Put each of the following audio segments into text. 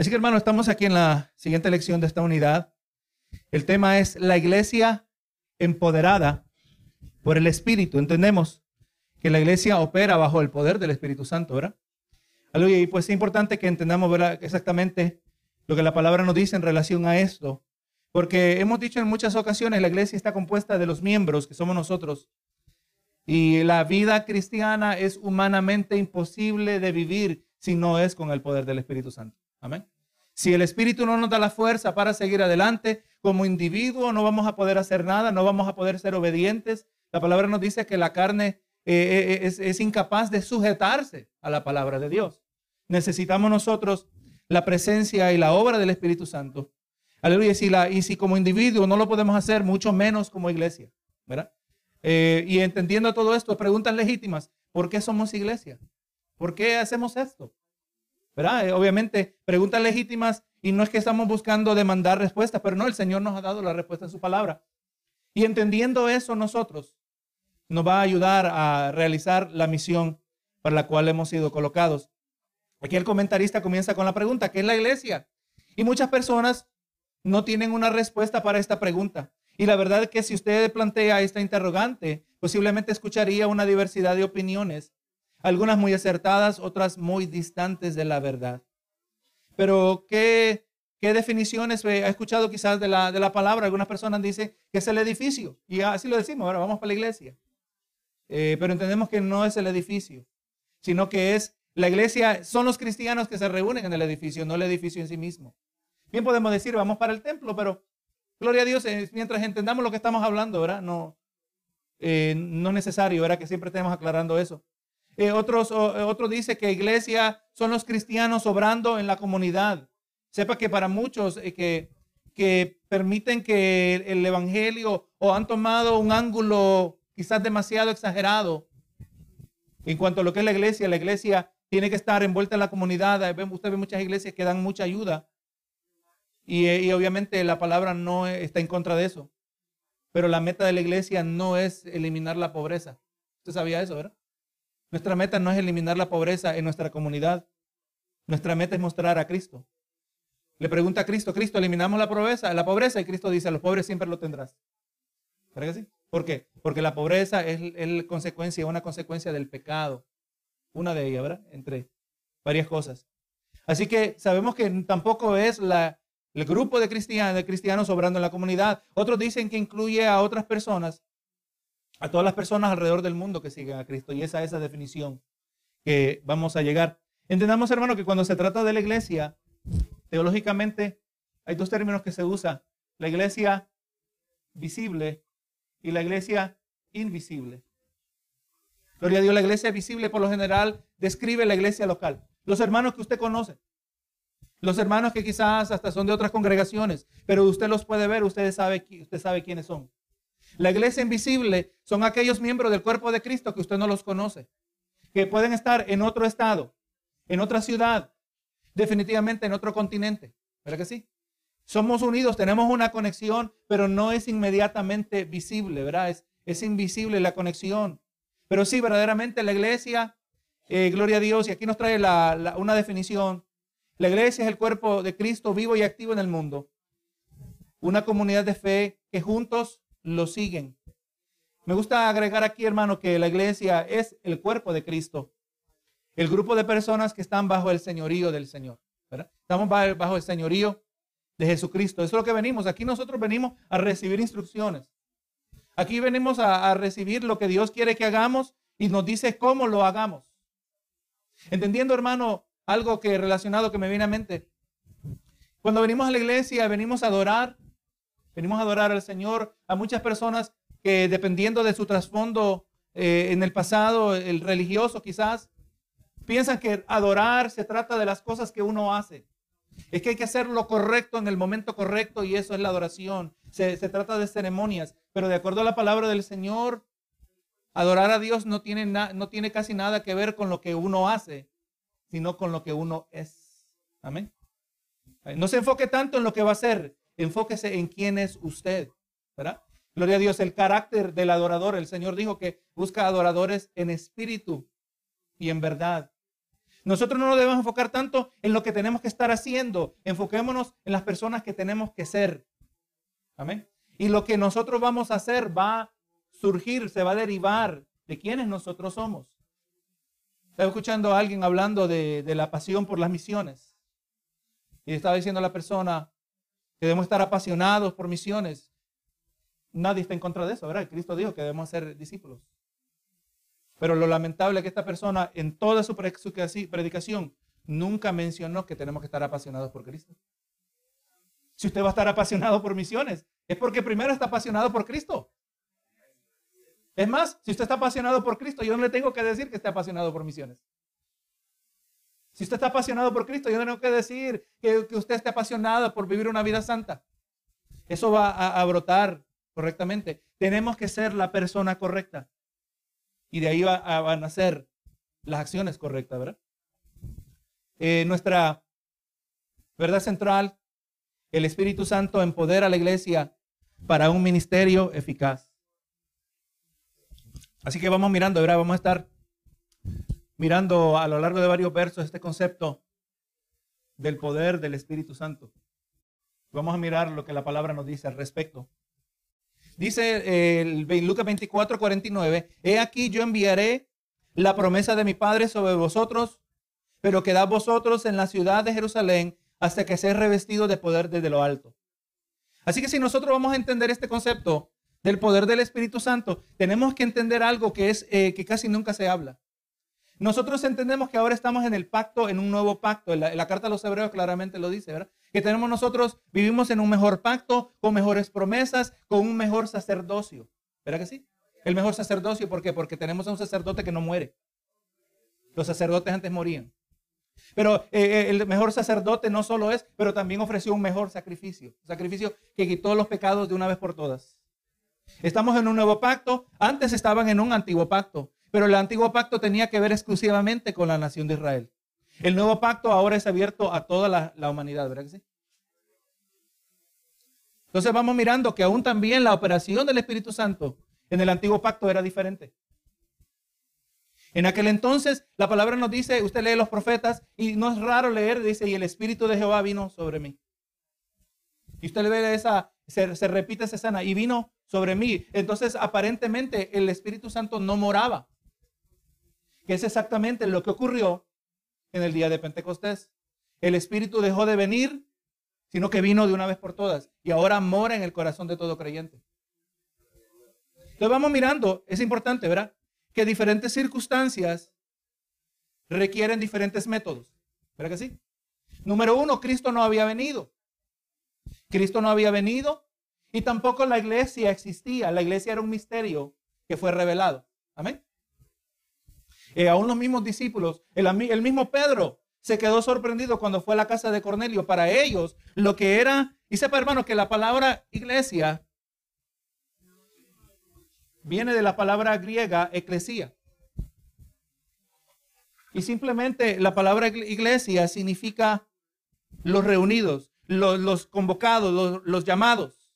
Así que hermano, estamos aquí en la siguiente lección de esta unidad. El tema es la iglesia empoderada por el Espíritu. Entendemos que la iglesia opera bajo el poder del Espíritu Santo, ¿verdad? Y pues es importante que entendamos exactamente lo que la palabra nos dice en relación a esto. Porque hemos dicho en muchas ocasiones, la iglesia está compuesta de los miembros, que somos nosotros. Y la vida cristiana es humanamente imposible de vivir si no es con el poder del Espíritu Santo. Amén. Si el Espíritu no nos da la fuerza para seguir adelante, como individuo no vamos a poder hacer nada, no vamos a poder ser obedientes. La palabra nos dice que la carne eh, eh, es, es incapaz de sujetarse a la palabra de Dios. Necesitamos nosotros la presencia y la obra del Espíritu Santo. Aleluya. Si, y si como individuo no lo podemos hacer, mucho menos como iglesia. Eh, y entendiendo todo esto, preguntas legítimas. ¿Por qué somos iglesia? ¿Por qué hacemos esto? Eh, obviamente, preguntas legítimas y no es que estamos buscando demandar respuestas, pero no, el Señor nos ha dado la respuesta en su palabra. Y entendiendo eso nosotros, nos va a ayudar a realizar la misión para la cual hemos sido colocados. Aquí el comentarista comienza con la pregunta, ¿qué es la iglesia? Y muchas personas no tienen una respuesta para esta pregunta. Y la verdad es que si usted plantea esta interrogante, posiblemente escucharía una diversidad de opiniones algunas muy acertadas, otras muy distantes de la verdad. Pero, ¿qué, qué definiciones ha escuchado quizás de la, de la palabra? Algunas personas dicen que es el edificio, y así lo decimos, ahora vamos para la iglesia. Eh, pero entendemos que no es el edificio, sino que es la iglesia, son los cristianos que se reúnen en el edificio, no el edificio en sí mismo. Bien podemos decir, vamos para el templo, pero gloria a Dios, eh, mientras entendamos lo que estamos hablando, ¿verdad? No, eh, no es necesario, ¿verdad? Que siempre estemos aclarando eso. Eh, otros, eh, otro dice que iglesia son los cristianos obrando en la comunidad. Sepa que para muchos eh, que, que permiten que el, evangelio o han tomado un ángulo quizás demasiado exagerado en cuanto a lo que es la iglesia, la iglesia tiene que estar envuelta en la comunidad. Usted ve muchas iglesias que dan mucha ayuda. Y, y, obviamente la palabra no está en contra de eso. Pero la meta de la iglesia no es eliminar la pobreza. Usted sabía eso, ¿verdad? Nuestra meta no es eliminar la pobreza en nuestra comunidad. Nuestra meta es mostrar a Cristo. Le pregunta a Cristo, Cristo, eliminamos la pobreza, la pobreza y Cristo dice, a los pobres siempre lo tendrás. ¿Verdad que sí? ¿Por qué? Porque la pobreza es, es consecuencia, una consecuencia del pecado. Una de ellas, ¿verdad? Entre varias cosas. Así que sabemos que tampoco es la, el grupo de cristianos, de cristianos obrando en la comunidad. Otros dicen que incluye a otras personas a todas las personas alrededor del mundo que siguen a Cristo. Y esa es esa definición que vamos a llegar. Entendamos, hermano, que cuando se trata de la iglesia, teológicamente hay dos términos que se usan. La iglesia visible y la iglesia invisible. Gloria a Dios, la iglesia visible por lo general describe la iglesia local. Los hermanos que usted conoce. Los hermanos que quizás hasta son de otras congregaciones, pero usted los puede ver, usted sabe, usted sabe quiénes son. La iglesia invisible son aquellos miembros del cuerpo de Cristo que usted no los conoce, que pueden estar en otro estado, en otra ciudad, definitivamente en otro continente. ¿Verdad que sí? Somos unidos, tenemos una conexión, pero no es inmediatamente visible, ¿verdad? Es, invisible la conexión. Pero sí, verdaderamente la iglesia, eh, gloria a Dios, y aquí nos trae una definición. La iglesia es el cuerpo de Cristo vivo y activo en el mundo. Una comunidad de fe que juntos lo siguen. Me gusta agregar aquí, hermano, que la iglesia es el cuerpo de Cristo. El grupo de personas que están bajo el señorío del Señor. Estamos bajo el señorío de Jesucristo. Eso es lo que venimos. Aquí nosotros venimos a recibir instrucciones. Aquí venimos a, a recibir lo que Dios quiere que hagamos y nos dice cómo lo hagamos. Entendiendo, hermano, algo que relacionado que me viene a mente. Cuando venimos a la iglesia, venimos a adorar, Venimos a adorar al Señor. A muchas personas que dependiendo de su trasfondo eh, en el pasado, el religioso quizás, piensan que adorar se trata de las cosas que uno hace. Es que hay que hacer lo correcto en el momento correcto y eso es la adoración. Se, trata de ceremonias, pero de acuerdo a la palabra del Señor, adorar a Dios no tiene, no tiene casi nada que ver con lo que uno hace, sino con lo que uno es. Amén. No se enfoque tanto en lo que va a hacer, Enfóquese en quién es usted, ¿verdad? Gloria a Dios, el carácter del adorador. El Señor dijo que busca adoradores en espíritu y en verdad. Nosotros no nos debemos enfocar tanto en lo que tenemos que estar haciendo. Enfoquémonos en las personas que tenemos que ser. Amén. Y lo que nosotros vamos a hacer va a surgir, se va a derivar de quienes nosotros somos. Estaba escuchando a alguien hablando de, de la pasión por las misiones. Y estaba diciendo a la persona que debemos estar apasionados por misiones. Nadie está en contra de eso, ¿verdad? Cristo dijo que debemos ser discípulos. Pero lo lamentable es que esta persona en toda su predicación nunca mencionó que tenemos que estar apasionados por Cristo. Si usted va a estar apasionado por misiones, es porque primero está apasionado por Cristo. Es más, si usted está apasionado por Cristo, yo no le tengo que decir que esté apasionado por misiones. Si usted está apasionado por Cristo, yo no tengo que decir que, usted esté apasionado por vivir una vida santa. Eso va a, brotar correctamente. Tenemos que ser la persona correcta. Y de ahí va, a, van a nacer las acciones correctas, ¿verdad? Eh, nuestra verdad central, el Espíritu Santo empodera a la iglesia para un ministerio eficaz. Así que vamos mirando, ahora vamos a estar mirando a lo largo de varios versos este concepto del poder del Espíritu Santo. Vamos a mirar lo que la palabra nos dice al respecto. Dice el Lucas 24, 49, he aquí yo enviaré la promesa de mi Padre sobre vosotros, pero quedad vosotros en la ciudad de Jerusalén hasta que seáis revestido de poder desde lo alto. Así que si nosotros vamos a entender este concepto, del poder del Espíritu Santo, tenemos que entender algo que es eh, que casi nunca se habla. Nosotros entendemos que ahora estamos en el pacto, en un nuevo pacto. La, la, carta a los hebreos claramente lo dice, ¿verdad? Que tenemos nosotros, vivimos en un mejor pacto, con mejores promesas, con un mejor sacerdocio. ¿Verdad que sí? El mejor sacerdocio, ¿por qué? Porque tenemos a un sacerdote que no muere. Los sacerdotes antes morían. Pero eh, eh, el mejor sacerdote no solo es, pero también ofreció un mejor sacrificio. Un sacrificio que quitó los pecados de una vez por todas. Estamos en un nuevo pacto. Antes estaban en un antiguo pacto, pero el antiguo pacto tenía que ver exclusivamente con la nación de Israel. El nuevo pacto ahora es abierto a toda la, humanidad, ¿verdad que sí? Entonces vamos mirando que aún también la operación del Espíritu Santo en el antiguo pacto era diferente. En aquel entonces la palabra nos dice, usted lee los profetas y no es raro leer, dice, y el Espíritu de Jehová vino sobre mí. Y usted le ve esa, se, se repite esa escena, y vino sobre mí. Entonces, aparentemente, el Espíritu Santo no moraba. Que es exactamente lo que ocurrió en el día de Pentecostés. El Espíritu dejó de venir, sino que vino de una vez por todas. Y ahora mora en el corazón de todo creyente. Entonces vamos mirando, es importante, ¿verdad? Que diferentes circunstancias requieren diferentes métodos. ¿Verdad que sí? Número uno, Cristo no había venido. Cristo no había venido y tampoco la iglesia existía. La iglesia era un misterio que fue revelado. Amén. Eh, aún los mismos discípulos, el, el mismo Pedro se quedó sorprendido cuando fue a la casa de Cornelio. Para ellos, lo que era, y sepa hermano que la palabra iglesia viene de la palabra griega eclesía. Y simplemente la palabra iglesia significa los reunidos, los, convocados, los llamados.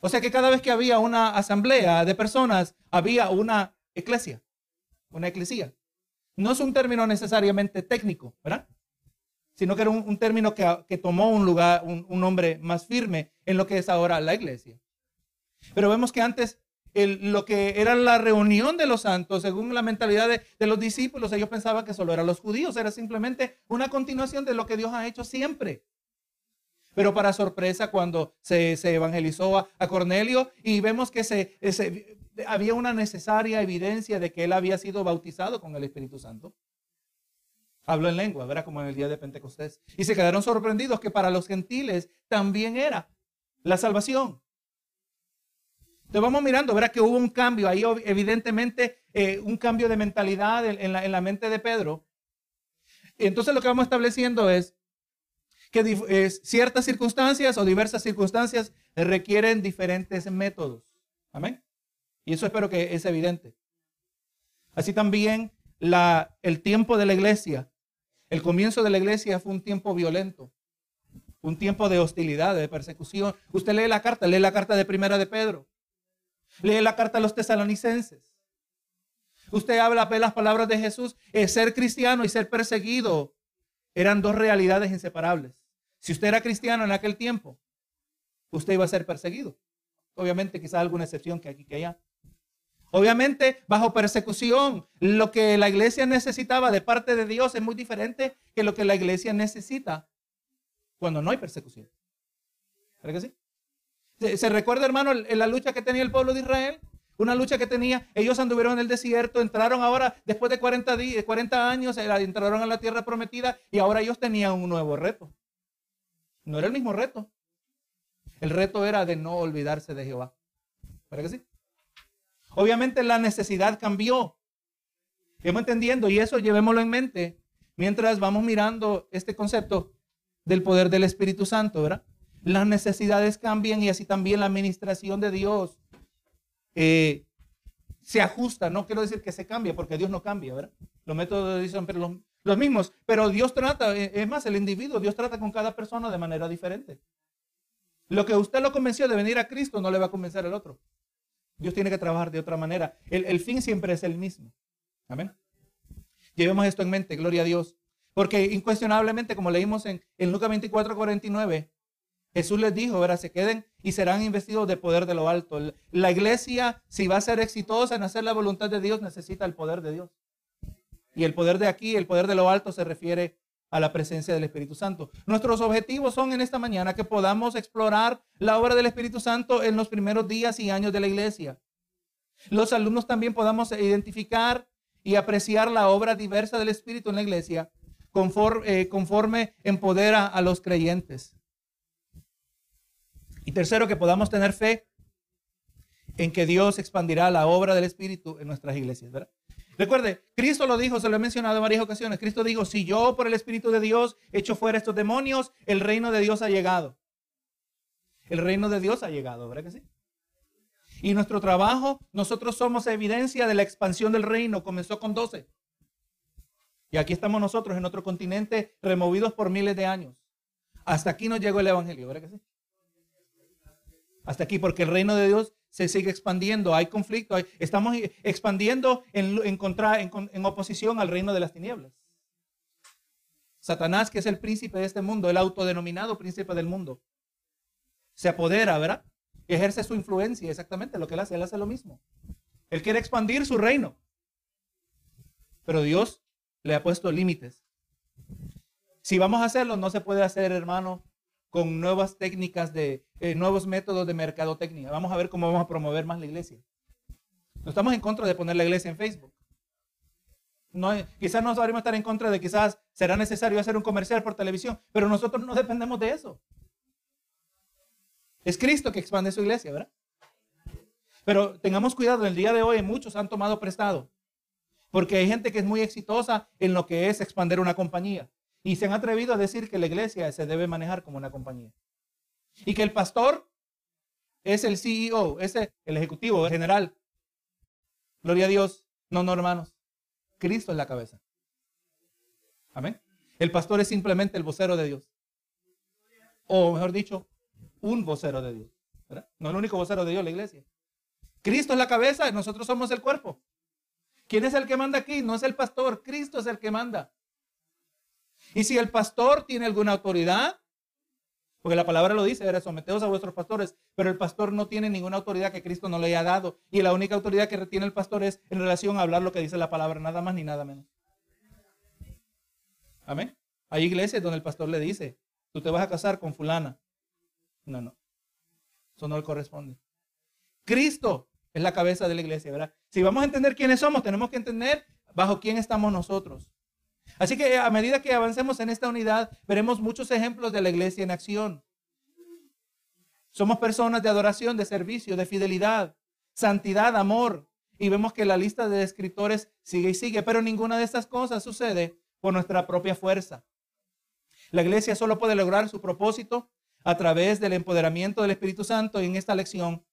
O sea que cada vez que había una asamblea de personas, había una iglesia, una eclesía. No es un término necesariamente técnico, ¿verdad? Sino que era un, término que, tomó un lugar, un, nombre más firme en lo que es ahora la iglesia. Pero vemos que antes lo que era la reunión de los santos, según la mentalidad de, de, los discípulos, ellos pensaban que solo eran los judíos, era simplemente una continuación de lo que Dios ha hecho siempre. Pero para sorpresa, cuando se, evangelizó a, Cornelio y vemos que se, había una necesaria evidencia de que él había sido bautizado con el Espíritu Santo. Habló en lengua, ¿verdad? Como en el día de Pentecostés. Y se quedaron sorprendidos que para los gentiles también era la salvación. Entonces vamos mirando, ¿verdad? Que hubo un cambio ahí, evidentemente, eh, un cambio de mentalidad en, la, en la mente de Pedro. Entonces lo que vamos estableciendo es que ciertas circunstancias o diversas circunstancias requieren diferentes métodos. Amén. Y eso espero que es evidente. Así también el tiempo de la iglesia, el comienzo de la iglesia fue un tiempo violento, un tiempo de hostilidad, de persecución. Usted lee la carta, lee la carta de primera de Pedro, lee la carta a los tesalonicenses. Usted habla de las palabras de Jesús. Es ser cristiano y ser perseguido eran dos realidades inseparables. Si usted era cristiano en aquel tiempo, usted iba a ser perseguido. Obviamente, quizás alguna excepción que aquí que allá. Obviamente, bajo persecución, lo que la iglesia necesitaba de parte de Dios es muy diferente que lo que la iglesia necesita cuando no hay persecución. ¿Verdad que sí? ¿Se, recuerda, hermano, la lucha que tenía el pueblo de Israel? Una lucha que tenía, ellos anduvieron en el desierto, entraron ahora, después de 40, días, 40 años, eh, entraron a la tierra prometida y ahora ellos tenían un nuevo reto. No era el mismo reto. El reto era de no olvidarse de Jehová. ¿Verdad que sí? Obviamente la necesidad cambió. Estamos entendiendo y eso llevémoslo en mente mientras vamos mirando este concepto del poder del Espíritu Santo, ¿verdad? Las necesidades cambian y así también la administración de Dios eh, se ajusta. No quiero decir que se cambie porque Dios no cambia, ¿verdad? Los métodos de Dios son los, los mismos, pero Dios trata, eh, es más, el individuo, Dios trata con cada persona de manera diferente. Lo que usted lo convenció de venir a Cristo no le va a convencer al otro. Dios tiene que trabajar de otra manera. El, fin siempre es el mismo. Amén. Llevemos esto en mente, gloria a Dios. Porque incuestionablemente, como leímos en, en Lucas 24, 49, Jesús les dijo, verá, se queden y serán investidos de poder de lo alto. La iglesia, si va a ser exitosa en hacer la voluntad de Dios, necesita el poder de Dios. Y el poder de aquí, el poder de lo alto, se refiere a la presencia del Espíritu Santo. Nuestros objetivos son en esta mañana que podamos explorar la obra del Espíritu Santo en los primeros días y años de la iglesia. Los alumnos también podamos identificar y apreciar la obra diversa del Espíritu en la iglesia conforme, eh, conforme empodera a los creyentes. Y tercero, que podamos tener fe en que Dios expandirá la obra del Espíritu en nuestras iglesias. ¿verdad? Recuerde, Cristo lo dijo, se lo he mencionado en varias ocasiones. Cristo dijo, si yo por el Espíritu de Dios echo fuera estos demonios, el reino de Dios ha llegado. El reino de Dios ha llegado, ¿verdad que sí? Y nuestro trabajo, nosotros somos evidencia de la expansión del reino. Comenzó con 12. Y aquí estamos nosotros en otro continente, removidos por miles de años. Hasta aquí nos llegó el Evangelio, ¿verdad que sí? Hasta aquí, porque el reino de Dios se sigue expandiendo, hay conflicto, estamos expandiendo en, en, contra, en, oposición al reino de las tinieblas. Satanás, que es el príncipe de este mundo, el autodenominado príncipe del mundo, se apodera, ¿verdad? ejerce su influencia, exactamente lo que él hace, él hace lo mismo. Él quiere expandir su reino. Pero Dios le ha puesto límites. Si vamos a hacerlo, no se puede hacer, hermano, con nuevas técnicas de eh, nuevos métodos de mercadotecnia. Vamos a ver cómo vamos a promover más la iglesia. No estamos en contra de poner la iglesia en Facebook. Quizás no a estar en contra de quizás será necesario hacer un comercial por televisión, pero nosotros no dependemos de eso. Es Cristo que expande su iglesia, ¿verdad? Pero tengamos cuidado, el día de hoy muchos han tomado prestado, porque hay gente que es muy exitosa en lo que es expandir una compañía. Y se han atrevido a decir que la iglesia se debe manejar como una compañía. Y que el pastor es el CEO, es el ejecutivo, el general. Gloria a Dios. No, no, hermanos. Cristo es la cabeza. Amén. El pastor es simplemente el vocero de Dios. O mejor dicho, un vocero de Dios. No el único vocero de Dios, la iglesia. Cristo es la cabeza nosotros somos el cuerpo. ¿Quién es el que manda aquí? No es el pastor, Cristo es el que manda. Y si el pastor tiene alguna autoridad, porque la palabra lo dice, era someteos a vuestros pastores, pero el pastor no tiene ninguna autoridad que Cristo no le haya dado. Y la única autoridad que retiene el pastor es en relación a hablar lo que dice la palabra, nada más ni nada menos. Amén. Hay iglesias donde el pastor le dice, tú te vas a casar con fulana. No, no. Eso no le corresponde. Cristo es la cabeza de la iglesia, ¿verdad? Si vamos a entender quiénes somos, tenemos que entender bajo quién estamos nosotros. Así que a medida que avancemos en esta unidad, veremos muchos ejemplos de la iglesia en acción. Somos personas de adoración, de servicio, de fidelidad, santidad, amor. Y vemos que la lista de escritores sigue y sigue, pero ninguna de estas cosas sucede por nuestra propia fuerza. La iglesia solo puede lograr su propósito a través del empoderamiento del Espíritu Santo y en esta lección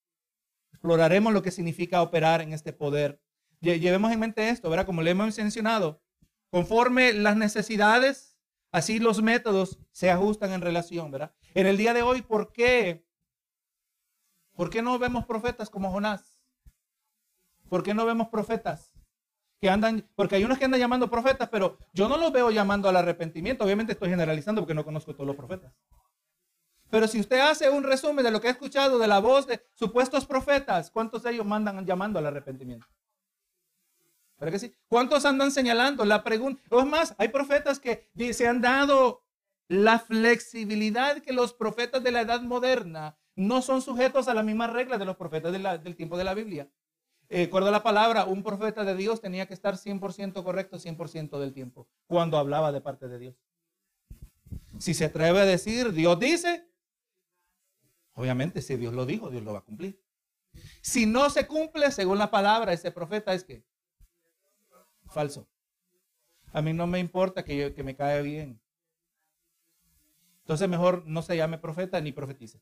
exploraremos lo que significa operar en este poder. Llevemos en mente esto, ¿verdad? Como le hemos mencionado, Conforme las necesidades, así los métodos se ajustan en relación, ¿verdad? En el día de hoy, ¿por qué? ¿Por qué no vemos profetas como Jonás? ¿Por qué no vemos profetas que andan, porque hay unos que andan llamando profetas, pero yo no los veo llamando al arrepentimiento. Obviamente estoy generalizando porque no conozco todos los profetas. Pero si usted hace un resumen de lo que ha escuchado de la voz de supuestos profetas, ¿cuántos de ellos mandan llamando al arrepentimiento? ¿Verdad que? ¿Cuántos andan señalando? La pregunta, o es más, hay profetas que se han dado la flexibilidad que los profetas de la edad moderna no son sujetos a las mismas reglas de los profetas del tiempo de la Biblia. Eh, a la palabra, un profeta de Dios tenía que estar 100% correcto 100% del tiempo cuando hablaba de parte de Dios. Si se atreve a decir, Dios dice, obviamente si Dios lo dijo, Dios lo va a cumplir. Si no se cumple según la palabra, ese profeta es que falso. A mí no me importa que, que me caiga bien. Entonces mejor no se llame profeta ni profetice.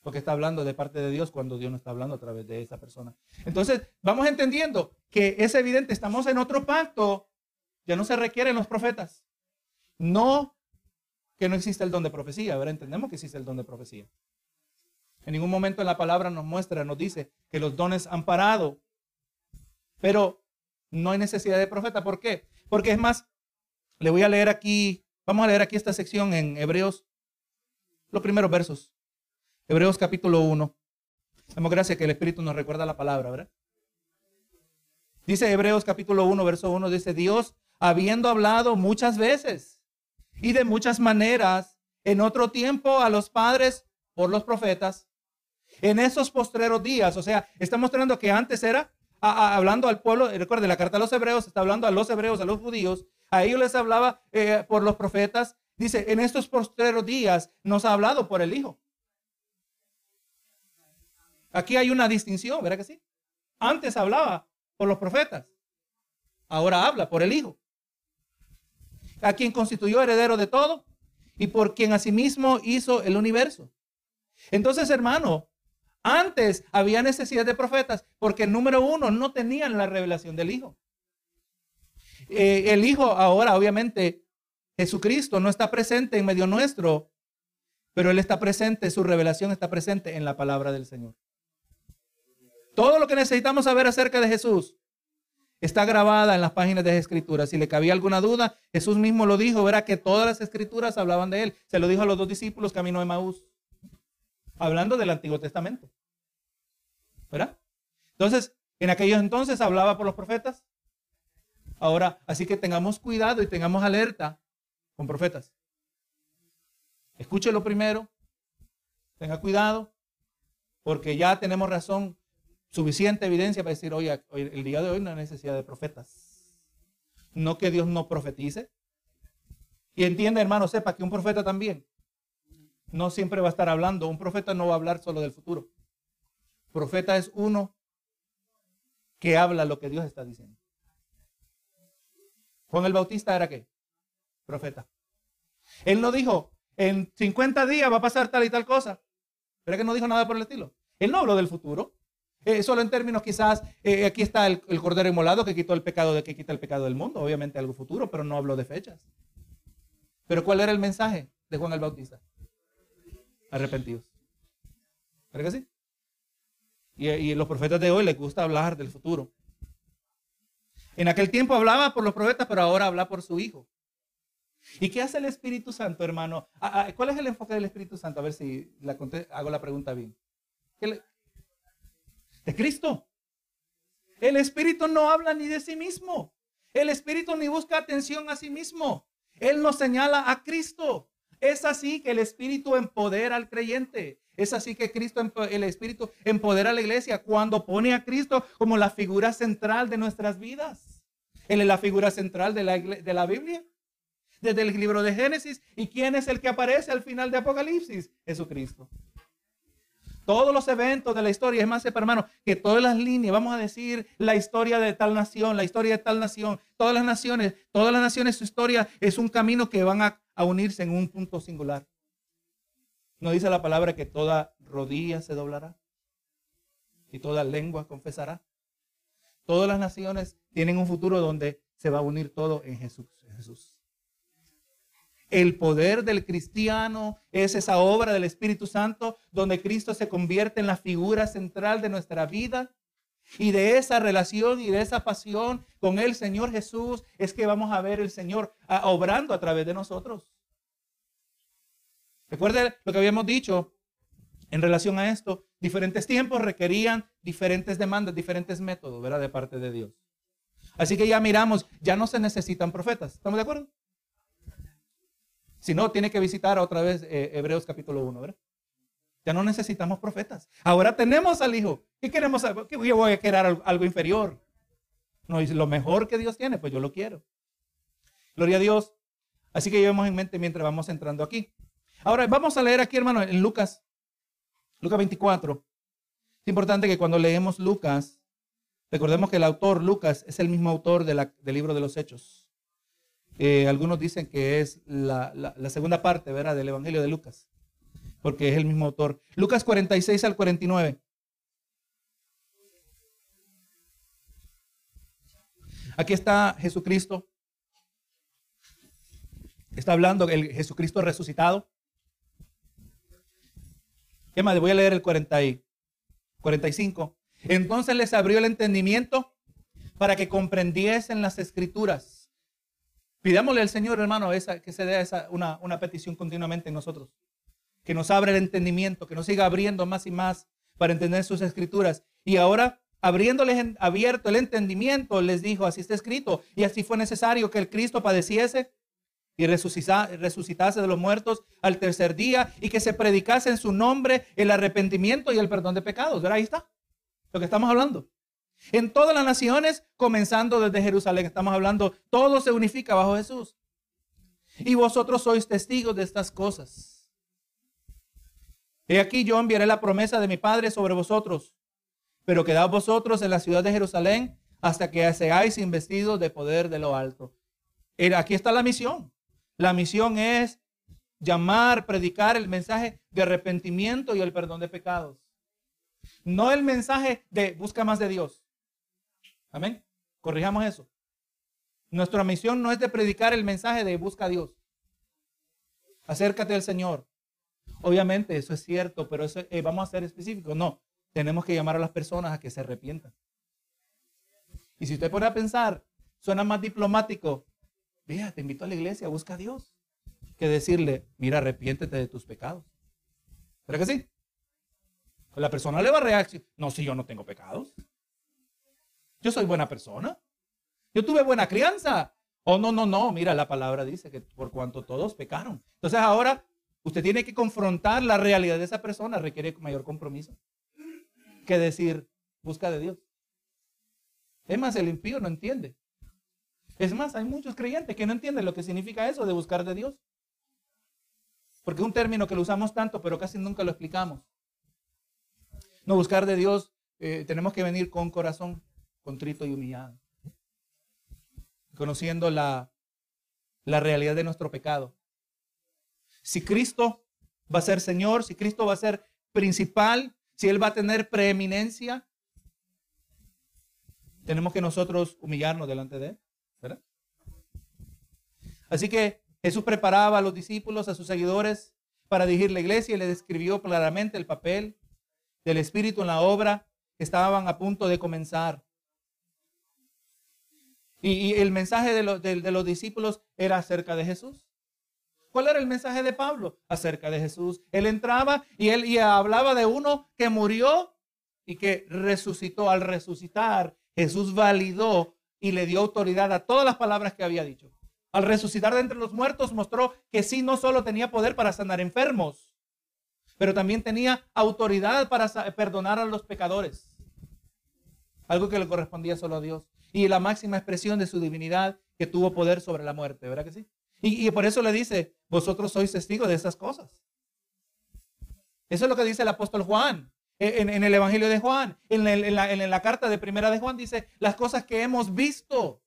Porque está hablando de parte de Dios cuando Dios no está hablando a través de esa persona. Entonces, vamos entendiendo que es evidente, estamos en otro pacto, ya no se requieren los profetas. No que no existe el don de profecía, ahora entendemos que existe el don de profecía. En ningún momento en la palabra nos muestra, nos dice que los dones han parado. Pero no hay necesidad de profeta. ¿Por qué? Porque es más, le voy a leer aquí, vamos a leer aquí esta sección en Hebreos, los primeros versos. Hebreos capítulo 1. Damos gracias que el Espíritu nos recuerda la palabra, ¿verdad? Dice Hebreos capítulo 1, verso 1, dice, Dios, habiendo hablado muchas veces y de muchas maneras en otro tiempo a los padres por los profetas, en esos postreros días, o sea, está mostrando que antes era hablando al pueblo, recuerde, la carta a los hebreos está hablando a los hebreos, a los judíos, a ellos les hablaba eh, por los profetas, dice, en estos postreros días nos ha hablado por el Hijo. Aquí hay una distinción, ¿verdad que sí? Antes hablaba por los profetas, ahora habla por el Hijo, a quien constituyó heredero de todo y por quien asimismo hizo el universo. Entonces, hermano, antes había necesidad de profetas porque, número uno, no tenían la revelación del Hijo. Eh, el Hijo ahora, obviamente, Jesucristo no está presente en medio nuestro, pero Él está presente, su revelación está presente en la palabra del Señor. Todo lo que necesitamos saber acerca de Jesús está grabada en las páginas de las escrituras. Si le cabía alguna duda, Jesús mismo lo dijo, verá que todas las escrituras hablaban de él. Se lo dijo a los dos discípulos camino de Maús, hablando del Antiguo Testamento. ¿Verdad? Entonces, en aquellos entonces hablaba por los profetas. Ahora, así que tengamos cuidado y tengamos alerta con profetas. Escúchelo primero, tenga cuidado, porque ya tenemos razón suficiente evidencia para decir, oye, el día de hoy no hay necesidad de profetas. No que Dios no profetice. Y entiende, hermano, sepa que un profeta también no siempre va a estar hablando. Un profeta no va a hablar solo del futuro. Profeta es uno que habla lo que Dios está diciendo. Juan el Bautista era qué? Profeta. Él no dijo, en 50 días va a pasar tal y tal cosa. Pero que no dijo nada por el estilo. Él no habló del futuro. Eh, solo en términos quizás, eh, aquí está el, cordero inmolado que quitó el pecado de que quita el pecado del mundo, obviamente algo futuro, pero no habló de fechas. Pero ¿cuál era el mensaje de Juan el Bautista? Arrepentidos. ¿Verdad que sí? Y, y los profetas de hoy les gusta hablar del futuro. En aquel tiempo hablaba por los profetas, pero ahora habla por su Hijo. ¿Y qué hace el Espíritu Santo, hermano? Ah, ah, ¿Cuál es el enfoque del Espíritu Santo? A ver si la hago la pregunta bien. ¿Qué le, de Cristo. El Espíritu no habla ni de sí mismo. El Espíritu ni busca atención a sí mismo. Él nos señala a Cristo. Es así que el Espíritu empodera al creyente. Es así que Cristo, el Espíritu empodera a la iglesia cuando pone a Cristo como la figura central de nuestras vidas. Él es la figura central de la, Biblia. Desde el libro de Génesis. ¿Y quién es el que aparece al final de Apocalipsis? Jesucristo todos los eventos de la historia. Es más, hermano, que todas las líneas, vamos a decir la historia de tal nación, la historia de tal nación, todas las naciones, todas las naciones, su historia es un camino que van a, unirse en un punto singular. No dice la palabra que toda rodilla se doblará y toda lengua confesará. Todas las naciones tienen un futuro donde se va a unir todo en Jesús. En Jesús. El poder del cristiano es esa obra del Espíritu Santo donde Cristo se convierte en la figura central de nuestra vida. Y de esa relación y de esa pasión con el Señor Jesús es que vamos a ver el Señor ah, obrando a través de nosotros. Recuerde lo que habíamos dicho en relación a esto. Diferentes tiempos requerían diferentes demandas, diferentes métodos, ¿verdad? De parte de Dios. Así que ya miramos, ya no se necesitan profetas. ¿Estamos de acuerdo? Si no, tiene que visitar otra vez eh, Hebreos capítulo 1, ¿verdad? Ya no necesitamos profetas. Ahora tenemos al Hijo. ¿Qué queremos? ¿Qué voy a querer algo inferior? No, es lo mejor que Dios tiene, pues yo lo quiero. Gloria a Dios. Así que llevemos en mente mientras vamos entrando aquí. Ahora vamos a leer aquí, hermano, en Lucas, Lucas 24. Es importante que cuando leemos Lucas, recordemos que el autor Lucas es el mismo autor del libro de los Hechos. Eh, algunos dicen que es la, la segunda parte, ¿verdad? Del Evangelio de Lucas porque es el mismo autor. Lucas 46 al 49. Aquí está Jesucristo. Está hablando el Jesucristo resucitado. ¿Qué más? Voy a leer el 40 y 45. Entonces les abrió el entendimiento para que comprendiesen las escrituras. Pidámosle al Señor, hermano, esa, que se dé esa, una, una petición continuamente en nosotros que nos abra el entendimiento, que nos siga abriendo más y más para entender sus escrituras. Y ahora, abriéndoles abierto el entendimiento, les dijo, así está escrito, y así fue necesario que el Cristo padeciese y resucitase de los muertos al tercer día y que se predicase en su nombre el arrepentimiento y el perdón de pecados. ¿Verdad? Ahí está lo que estamos hablando. En todas las naciones, comenzando desde Jerusalén, estamos hablando, todo se unifica bajo Jesús. Y vosotros sois testigos de estas cosas. He aquí yo enviaré la promesa de mi Padre sobre vosotros, pero quedad vosotros en la ciudad de Jerusalén hasta que seáis investidos de poder de lo alto. Aquí está la misión. La misión es llamar, predicar el mensaje de arrepentimiento y el perdón de pecados. No el mensaje de busca más de Dios. Amén. Corrijamos eso. Nuestra misión no es de predicar el mensaje de busca a Dios. Acércate al Señor. Obviamente eso es cierto, pero eso, eh, vamos a ser específicos. No, tenemos que llamar a las personas a que se arrepientan. Y si usted pone a pensar, suena más diplomático, vea, te invito a la iglesia, busca a Dios, que decirle, mira, arrepiéntete de tus pecados. ¿Verdad que sí? Pues la persona le va a reaccionar, no, si yo no tengo pecados. Yo soy buena persona. Yo tuve buena crianza. Oh, no, no, no. Mira, la palabra dice que por cuanto todos pecaron. Entonces ahora Usted tiene que confrontar la realidad de esa persona, requiere mayor compromiso que decir, busca de Dios. Es más, el impío no entiende. Es más, hay muchos creyentes que no entienden lo que significa eso de buscar de Dios. Porque es un término que lo usamos tanto, pero casi nunca lo explicamos. No, buscar de Dios, eh, tenemos que venir con corazón contrito y humillado. Conociendo la, la realidad de nuestro pecado si Cristo va a ser Señor, si Cristo va a ser principal, si Él va a tener preeminencia, tenemos que nosotros humillarnos delante de Él. Así que Jesús preparaba a los discípulos, a sus seguidores, para dirigir la iglesia y le describió claramente el papel del Espíritu en la obra que estaban a punto de comenzar. Y, el mensaje de, de los discípulos era acerca de Jesús. ¿Cuál era el mensaje de Pablo acerca de Jesús? Él entraba y él hablaba de uno que murió y que resucitó. Al resucitar, Jesús validó y le dio autoridad a todas las palabras que había dicho. Al resucitar de entre los muertos mostró que sí, no solo tenía poder para sanar enfermos, pero también tenía autoridad para perdonar a los pecadores. Algo que le correspondía solo a Dios. Y la máxima expresión de su divinidad que tuvo poder sobre la muerte, ¿verdad que sí? Y, por eso le dice, vosotros sois testigos de esas cosas. Eso es lo que dice el apóstol Juan en, el Evangelio de Juan. En, la, carta de primera de Juan dice, las cosas que hemos visto.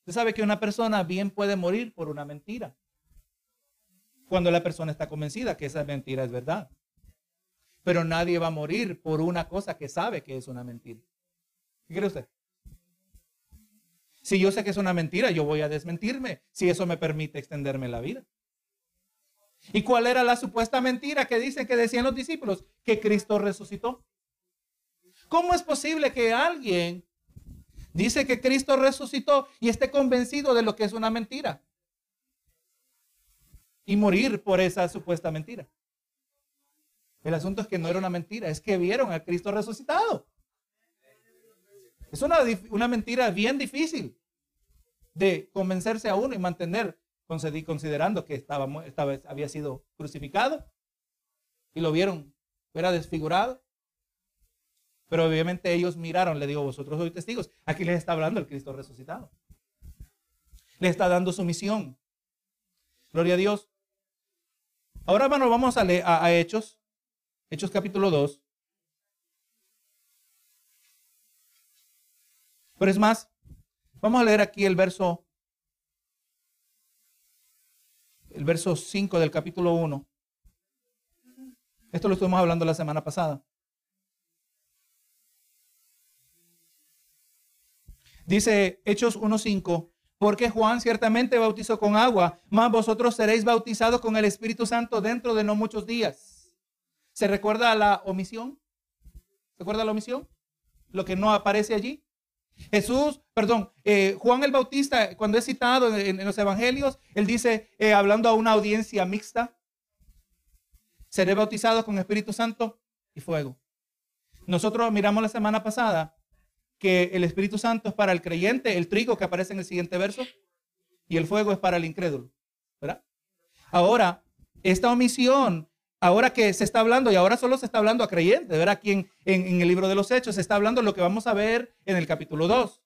Usted sabe que una persona bien puede morir por una mentira. Cuando la persona está convencida que esa mentira es verdad. Pero nadie va a morir por una cosa que sabe que es una mentira. ¿Qué cree usted? Si yo sé que es una mentira, yo voy a desmentirme, si eso me permite extenderme la vida. ¿Y cuál era la supuesta mentira que dicen que decían los discípulos? Que Cristo resucitó. ¿Cómo es posible que alguien dice que Cristo resucitó y esté convencido de lo que es una mentira? Y morir por esa supuesta mentira. El asunto es que no era una mentira, es que vieron a Cristo resucitado. Es una, una mentira bien difícil de convencerse a uno y mantener, considerando que estaba, había sido crucificado y lo vieron, era desfigurado. Pero obviamente ellos miraron, le digo, vosotros sois testigos. Aquí les está hablando el Cristo resucitado. Le está dando su misión. Gloria a Dios. Ahora, hermano, vamos a, leer, a, a Hechos. Hechos capítulo 2. Pero es más, vamos a leer aquí el verso, el verso 5 del capítulo 1. Esto lo estuvimos hablando la semana pasada. Dice Hechos 1.5, porque Juan ciertamente bautizó con agua, mas vosotros seréis bautizados con el Espíritu Santo dentro de no muchos días. ¿Se recuerda la omisión? ¿Se recuerda la omisión? Lo que no aparece allí. Jesús, perdón, eh, Juan el Bautista, cuando es citado en, los evangelios, él dice, eh, hablando a una audiencia mixta, seré bautizado con Espíritu Santo y fuego. Nosotros miramos la semana pasada que el Espíritu Santo es para el creyente, el trigo que aparece en el siguiente verso, y el fuego es para el incrédulo. ¿verdad? Ahora, esta omisión, ahora que se está hablando, y ahora solo se está hablando a creyentes, ¿verdad? Aquí en, el libro de los Hechos se está hablando lo que vamos a ver en el capítulo 2.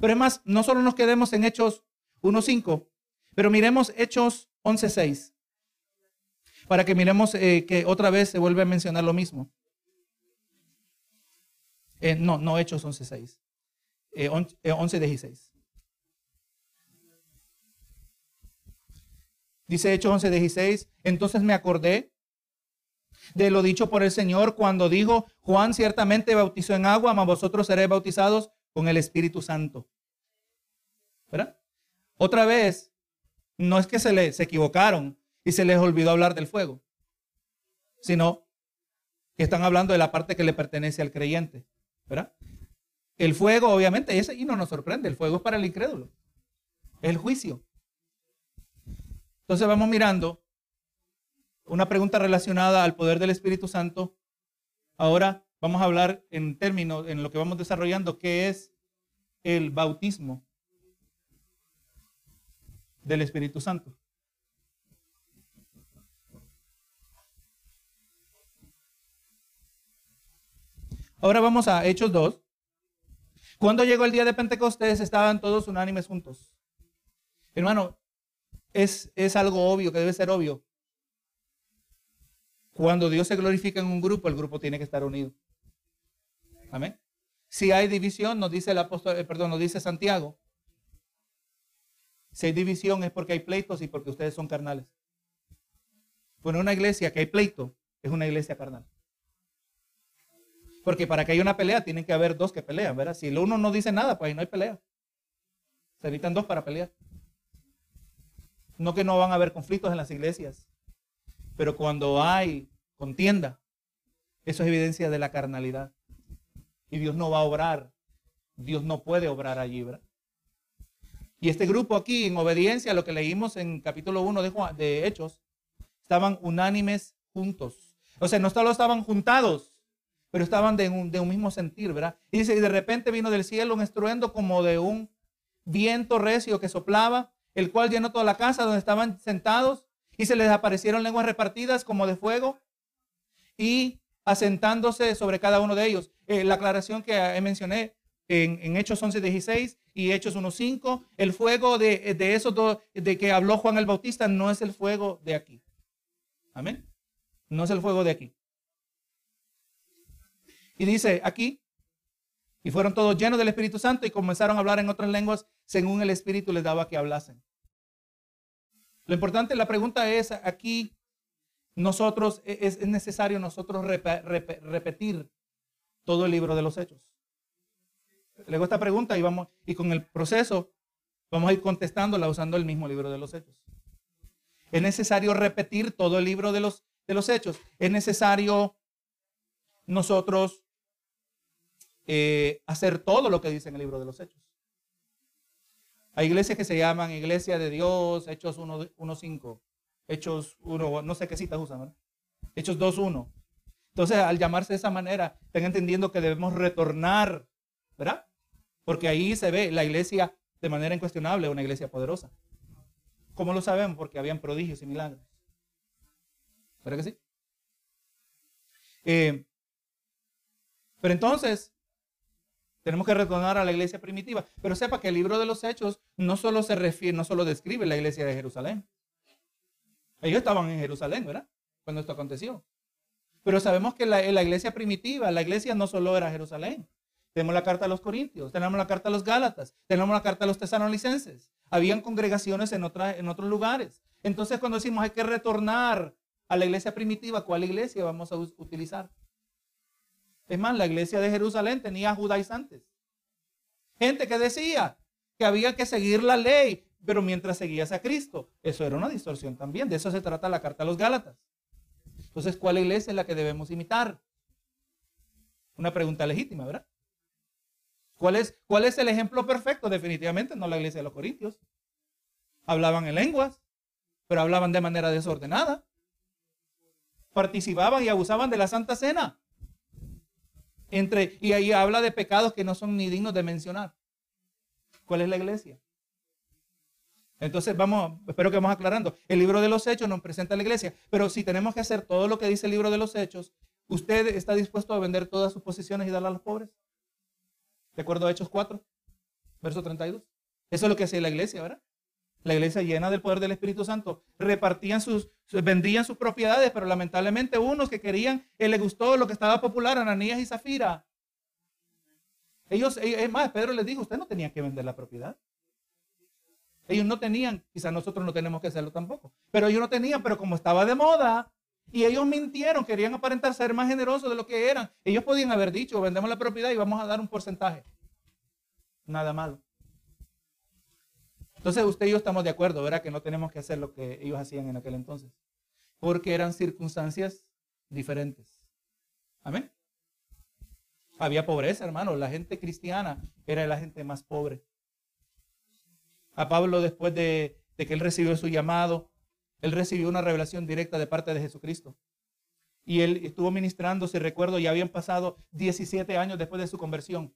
Pero además, no solo nos quedemos en Hechos 1.5, pero miremos Hechos 11.6 para que miremos eh, que otra vez se vuelve a mencionar lo mismo. Eh, no, no Hechos 11.6. Eh, 11.16. Eh, Dice Hechos 11.16. Entonces me acordé de lo dicho por el Señor cuando dijo, Juan ciertamente bautizó en agua, mas vosotros seréis bautizados con el Espíritu Santo. Otra vez, no es que se le se equivocaron, y se les olvidó hablar del fuego, sino que están hablando de la parte que le pertenece al creyente. El fuego, obviamente, ese y no nos sorprende, el fuego es para el incrédulo, es el juicio. Entonces vamos mirando una pregunta relacionada al poder del Espíritu Santo. Ahora vamos a hablar en términos, en lo que vamos desarrollando, qué es el bautismo del Espíritu Santo. Ahora vamos a Hechos 2. Cuando llegó el día de Pentecostés estaban todos unánimes juntos. Hermano, es, es algo obvio, que debe ser obvio. Cuando Dios se glorifica en un grupo, el grupo tiene que estar unido. Amén. Si hay división, nos dice el apóstol, eh, perdón, nos dice Santiago. Si hay división es porque hay pleitos y porque ustedes son carnales. Bueno, una iglesia que hay pleito es una iglesia carnal. Porque para que haya una pelea, tienen que haber dos que pelean, ¿verdad? Si uno no dice nada, pues ahí no hay pelea. Se necesitan dos para pelear. No que no van a haber conflictos en las iglesias, pero cuando hay contienda, eso es evidencia de la carnalidad. Y Dios no va a obrar. Dios no puede obrar allí, ¿verdad? Y este grupo aquí, en obediencia a lo que leímos en capítulo 1 de, de Hechos, estaban unánimes juntos. O sea, no solo estaban juntados, pero estaban de un, mismo sentir, ¿verdad? Y dice, y de repente vino del cielo un estruendo como de un viento recio que soplaba, el cual llenó toda la casa donde estaban sentados, y se les aparecieron lenguas repartidas como de fuego, y asentándose sobre cada uno de ellos. Eh, la aclaración que mencioné en, en Hechos 11.16 y Hechos 1.5, el fuego de, de esos dos, de que habló Juan el Bautista, no es el fuego de aquí. Amén. No es el fuego de aquí. Y dice aquí, y fueron todos llenos del Espíritu Santo y comenzaron a hablar en otras lenguas según el Espíritu les daba que hablasen. Lo importante, la pregunta es aquí, nosotros, e, es, necesario nosotros repetir todo el libro de los hechos. Le esta pregunta y vamos, y con el proceso vamos a ir contestándola usando el mismo libro de los hechos. Es necesario repetir todo el libro de los, de los hechos. Es necesario nosotros eh, hacer todo lo que dice en el libro de los Hechos. Hay iglesias que se llaman Iglesia de Dios, Hechos 1.5, Hechos 1, no sé qué citas usan, ¿verdad? Hechos 2.1. Entonces, al llamarse de esa manera, están entendiendo que debemos retornar, ¿verdad? Porque ahí se ve la iglesia de manera incuestionable, una iglesia poderosa. ¿Cómo lo sabemos? Porque habían prodigios y milagros. ¿Verdad que sí? Eh, pero entonces, tenemos que retornar a la iglesia primitiva. Pero sepa que el libro de los Hechos no solo se refiere, no solo describe la iglesia de Jerusalén. Ellos estaban en Jerusalén, ¿verdad? Cuando esto aconteció. Pero sabemos que la, la iglesia primitiva, la iglesia no solo era Jerusalén. Tenemos la carta a los Corintios, tenemos la carta a los Gálatas, tenemos la carta a los tesalonicenses. Habían congregaciones en, en otros lugares. Entonces, cuando decimos hay que retornar a la iglesia primitiva, ¿cuál iglesia vamos a utilizar? Es más, la iglesia de Jerusalén tenía judaizantes. Gente que decía que había que seguir la ley, pero mientras seguías a Cristo. Eso era una distorsión también. De eso se trata la carta a los Gálatas. Entonces, ¿cuál iglesia es la que debemos imitar? Una pregunta legítima, ¿verdad? ¿Cuál es, ¿Cuál es el ejemplo perfecto? Definitivamente no la iglesia de los Corintios. Hablaban en lenguas, pero hablaban de manera desordenada. Participaban y abusaban de la Santa Cena. Entre, y ahí habla de pecados que no son ni dignos de mencionar. ¿Cuál es la iglesia? Entonces vamos, espero que vamos aclarando. El libro de los hechos nos presenta la iglesia, pero si tenemos que hacer todo lo que dice el libro de los hechos, ¿usted está dispuesto a vender todas sus posiciones y darlas a los pobres? ¿De acuerdo a Hechos 4, verso 32? Eso es lo que hacía la iglesia, ¿verdad? La iglesia llena del poder del Espíritu Santo repartían sus, vendían sus propiedades, pero lamentablemente unos que querían, él le gustó lo que estaba popular, Ananías y Zafira. Ellos, eh, es más, Pedro les dijo, usted no tenía que vender la propiedad. Ellos no tenían, quizás nosotros no tenemos que hacerlo tampoco, pero ellos no tenían, pero como estaba de moda, y ellos mintieron, querían aparentar ser más generosos de lo que eran. Ellos podían haber dicho, vendemos la propiedad y vamos a dar un porcentaje. Nada malo. Entonces usted y yo estamos de acuerdo, ¿verdad? Que no tenemos que hacer lo que ellos hacían en aquel entonces. Porque eran circunstancias diferentes. Amén. Había pobreza, hermano. La gente cristiana era la gente más pobre. A Pablo, después de, de que él recibió su llamado, él recibió una revelación directa de parte de Jesucristo. Y él estuvo ministrando, si recuerdo, ya habían pasado 17 años después de su conversión.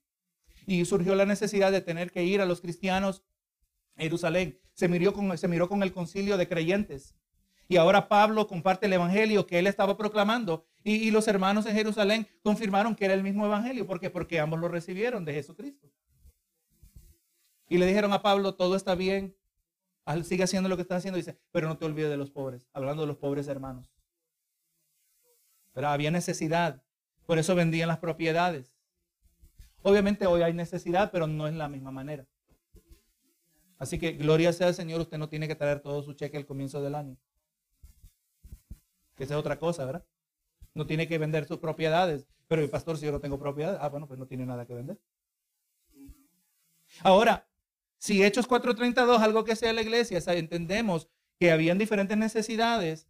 Y surgió la necesidad de tener que ir a los cristianos Jerusalén. Se miró, con, se miró con el concilio de creyentes. Y ahora Pablo comparte el evangelio que él estaba proclamando. Y, los hermanos en Jerusalén confirmaron que era el mismo evangelio. Porque ambos lo recibieron de Jesucristo. Y le dijeron a Pablo, todo está bien. Sigue haciendo lo que está haciendo. Dice, pero no te olvides de los pobres. Hablando de los pobres hermanos. Pero había necesidad. Por eso vendían las propiedades. Obviamente hoy hay necesidad, pero no es la misma manera. Así que gloria sea al Señor, usted no tiene que traer todo su cheque al comienzo del año. Que esa es otra cosa, ¿verdad? No tiene que vender sus propiedades. Pero el pastor, si yo no tengo propiedades, ah, bueno, pues no tiene nada que vender. Ahora, si Hechos 4.32, algo que sea la iglesia, entendemos que habían diferentes necesidades.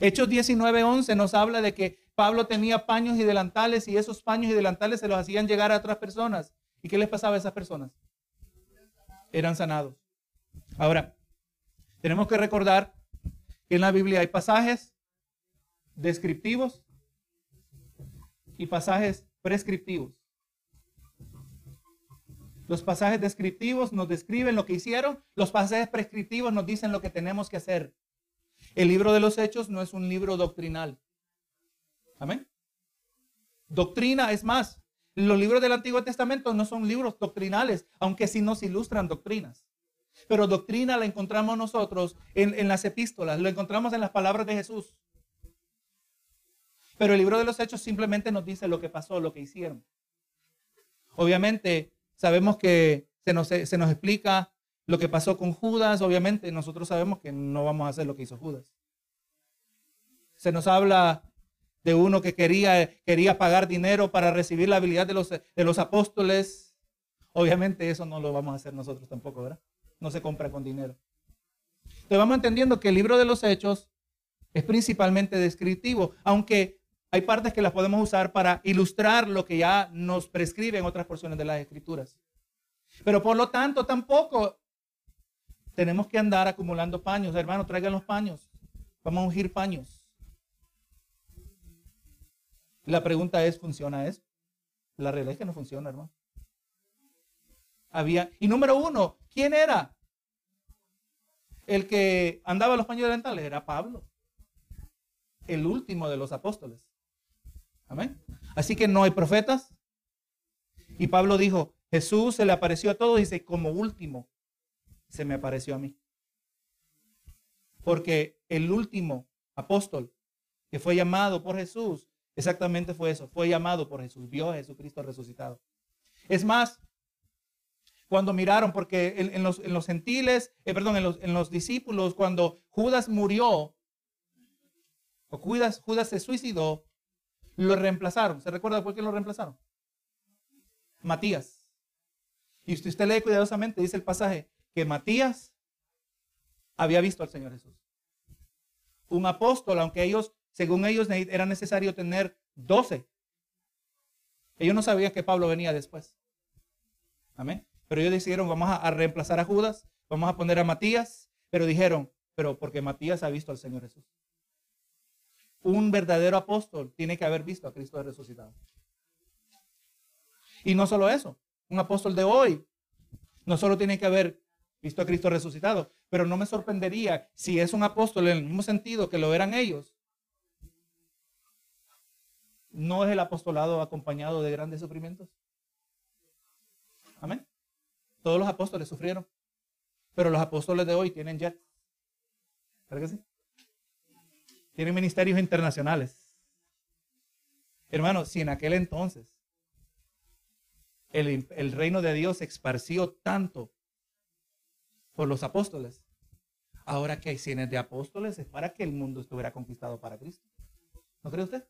Hechos 19.11 nos habla de que Pablo tenía paños y delantales y esos paños y delantales se los hacían llegar a otras personas. ¿Y qué les pasaba a esas personas? Eran sanados. Ahora, tenemos que recordar que en la Biblia hay pasajes descriptivos y pasajes prescriptivos. Los pasajes descriptivos nos describen lo que hicieron, los pasajes prescriptivos nos dicen lo que tenemos que hacer. El libro de los hechos no es un libro doctrinal. Amén. Doctrina es más, los libros del Antiguo Testamento no son libros doctrinales, aunque sí nos ilustran doctrinas. Pero doctrina la encontramos nosotros en, las epístolas, lo encontramos en las palabras de Jesús. Pero el libro de los Hechos simplemente nos dice lo que pasó, lo que hicieron. Obviamente, sabemos que se nos, se nos explica lo que pasó con Judas. Obviamente, nosotros sabemos que no vamos a hacer lo que hizo Judas. Se nos habla de uno que quería, quería pagar dinero para recibir la habilidad de los, de los apóstoles. Obviamente eso no lo vamos a hacer nosotros tampoco, ¿verdad? No se compra con dinero. Entonces vamos entendiendo que el libro de los hechos es principalmente descriptivo, aunque hay partes que las podemos usar para ilustrar lo que ya nos prescribe en otras porciones de las escrituras. Pero por lo tanto, tampoco tenemos que andar acumulando paños. Hermano, traigan los paños. Vamos a ungir paños. La pregunta es, ¿funciona eso? La realidad es que no funciona, hermano. Había, y número uno, ¿quién era? El que andaba los paños dentales era Pablo, el último de los apóstoles. Amén. Así que no hay profetas. Y Pablo dijo, Jesús se le apareció a todos, dice, como último se me apareció a mí. Porque el último apóstol que fue llamado por Jesús, exactamente fue eso, fue llamado por Jesús, vio a Jesucristo resucitado. Es más, cuando miraron, porque en, los, en los, gentiles, eh, perdón, en los, en los, discípulos, cuando Judas murió, o Judas, Judas se suicidó, lo reemplazaron. ¿Se recuerda por qué lo reemplazaron? Matías. Y usted, usted lee cuidadosamente, dice el pasaje, que Matías había visto al Señor Jesús. Un apóstol, aunque ellos, según ellos, era necesario tener doce. Ellos no sabían que Pablo venía después. Amén. Pero ellos decidieron, vamos a, a reemplazar a Judas, vamos a poner a Matías, pero dijeron, pero porque Matías ha visto al Señor Jesús. Un verdadero apóstol tiene que haber visto a Cristo resucitado. Y no solo eso, un apóstol de hoy no solo tiene que haber visto a Cristo resucitado, pero no me sorprendería si es un apóstol en el mismo sentido que lo eran ellos. ¿No es el apostolado acompañado de grandes sufrimientos? Amén. Todos los apóstoles sufrieron, pero los apóstoles de hoy tienen jets. ¿Verdad que sí? Tienen ministerios internacionales. Hermano, si en aquel entonces el, el reino de Dios se esparció tanto por los apóstoles, ahora que hay cienes de apóstoles es para que el mundo estuviera conquistado para Cristo. ¿No cree usted?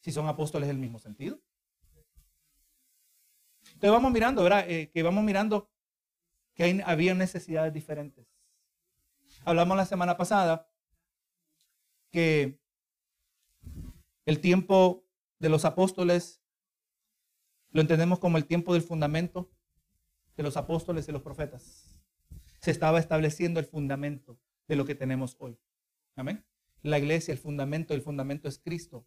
Si son apóstoles del mismo sentido. Entonces vamos mirando, ¿verdad? Eh, que vamos mirando que había necesidades diferentes. Hablamos la semana pasada que el tiempo de los apóstoles lo entendemos como el tiempo del fundamento de los apóstoles y los profetas. Se estaba estableciendo el fundamento de lo que tenemos hoy. Amén. La iglesia, el fundamento, el fundamento es Cristo.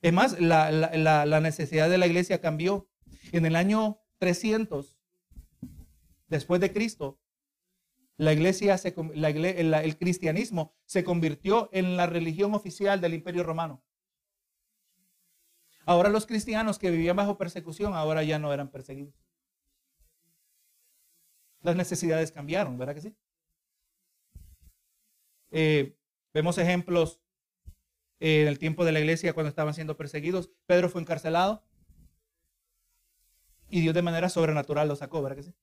Es más, la, la necesidad de la iglesia cambió. En el año 300, después de Cristo, la iglesia, el cristianismo se convirtió en la religión oficial del imperio romano. Ahora los cristianos que vivían bajo persecución, ahora ya no eran perseguidos. Las necesidades cambiaron, ¿verdad que sí? Eh, vemos ejemplos en el tiempo de la iglesia cuando estaban siendo perseguidos. Pedro fue encarcelado y Dios de manera sobrenatural lo sacó, ¿verdad que sí?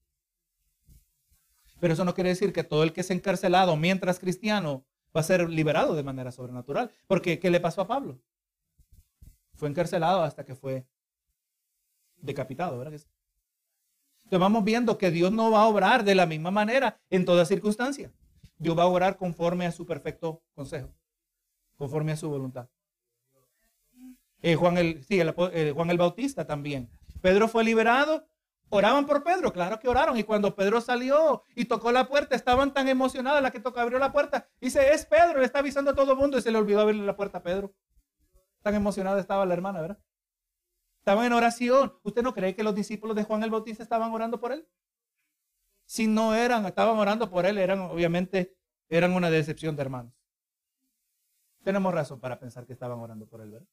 Pero eso no quiere decir que todo el que es encarcelado mientras cristiano va a ser liberado de manera sobrenatural. Porque, ¿qué le pasó a Pablo? Fue encarcelado hasta que fue decapitado, ¿verdad? Entonces vamos viendo que Dios no va a obrar de la misma manera en toda circunstancia. Dios va a obrar conforme a su perfecto consejo, conforme a su voluntad. Eh, Juan, el, sí, eh, Juan el Bautista también. Pedro fue liberado Oraban por Pedro, claro que oraron. Y cuando Pedro salió y tocó la puerta, estaban tan emocionados. La que toca abrió la puerta. Dice, es Pedro, le está avisando a todo el mundo y se le olvidó abrirle la puerta a Pedro. Tan emocionada estaba la hermana, ¿verdad? Estaban en oración. ¿Usted no cree que los discípulos de Juan el Bautista estaban orando por él? Si no eran, estaban orando por él, eran obviamente, eran una decepción de hermanos. Tenemos razón para pensar que estaban orando por él, ¿verdad?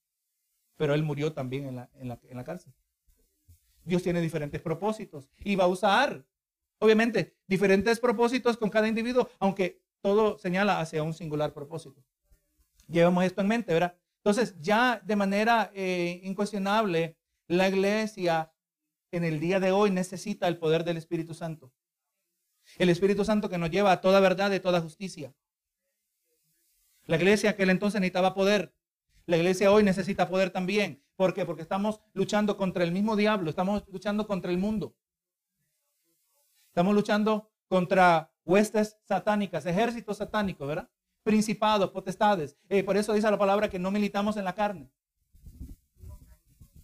Pero él murió también en la, en la, en la cárcel. Dios tiene diferentes propósitos y va a usar, obviamente, diferentes propósitos con cada individuo, aunque todo señala hacia un singular propósito. Llevamos esto en mente, ¿verdad? Entonces, ya de manera eh, incuestionable, la iglesia en el día de hoy necesita el poder del Espíritu Santo. El Espíritu Santo que nos lleva a toda verdad y toda justicia. La iglesia aquel entonces necesitaba poder. La iglesia hoy necesita poder también. ¿Por qué? Porque estamos luchando contra el mismo diablo, estamos luchando contra el mundo. Estamos luchando contra huestes satánicas, ejércitos satánicos, ¿verdad? principados, potestades. Eh, por eso dice la palabra que no militamos en la carne.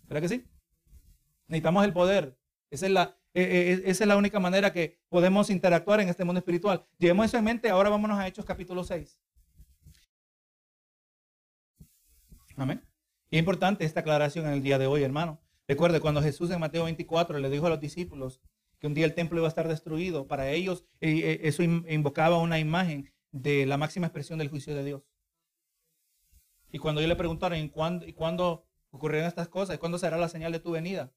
¿Verdad que sí? Necesitamos el poder. Esa es la, eh, eh, esa es la única manera que podemos interactuar en este mundo espiritual. Llevemos eso en mente. Ahora vámonos a Hechos capítulo 6. Amén. Es importante esta aclaración en el día de hoy, hermano. Recuerde, cuando Jesús en Mateo 24 le dijo a los discípulos que un día el templo iba a estar destruido, para ellos eso invocaba una imagen de la máxima expresión del juicio de Dios. Y cuando yo le preguntaron, ¿y cuándo, ¿y cuándo ocurrirán estas cosas? ¿Y cuándo será la señal de tu venida?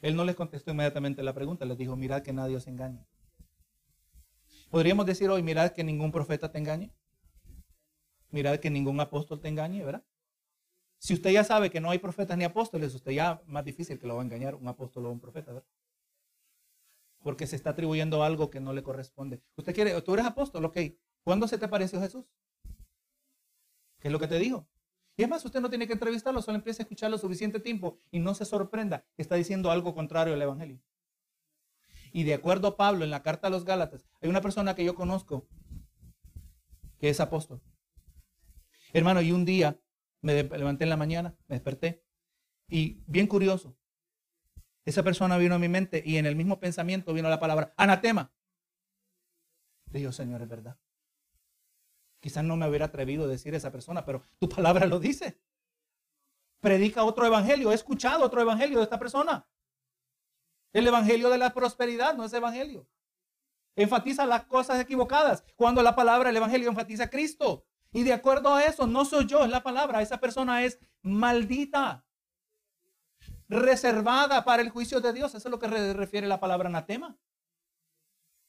Él no les contestó inmediatamente la pregunta, les dijo, mirad que nadie os engañe. Podríamos decir hoy, mirad que ningún profeta te engañe. Mirad que ningún apóstol te engañe, ¿verdad? Si usted ya sabe que no hay profetas ni apóstoles, usted ya más difícil que lo va a engañar un apóstol o un profeta, ¿verdad? porque se está atribuyendo algo que no le corresponde. Usted quiere, tú eres apóstol, ok. ¿Cuándo se te pareció Jesús? ¿Qué es lo que te dijo? Y es más, usted no tiene que entrevistarlo, solo empieza a escucharlo suficiente tiempo y no se sorprenda que está diciendo algo contrario al Evangelio. Y de acuerdo a Pablo en la carta a los Gálatas, hay una persona que yo conozco que es apóstol. Hermano, y un día me levanté en la mañana, me desperté y bien curioso, esa persona vino a mi mente y en el mismo pensamiento vino la palabra anatema. Dijo, Señor, es verdad. Quizás no me hubiera atrevido a decir esa persona, pero tu palabra lo dice. Predica otro evangelio. He escuchado otro evangelio de esta persona. El evangelio de la prosperidad no es evangelio. Enfatiza las cosas equivocadas. Cuando la palabra, el evangelio enfatiza a Cristo. Y de acuerdo a eso, no soy yo, es la palabra. Esa persona es maldita reservada para el juicio de Dios. Eso es lo que refiere la palabra anatema.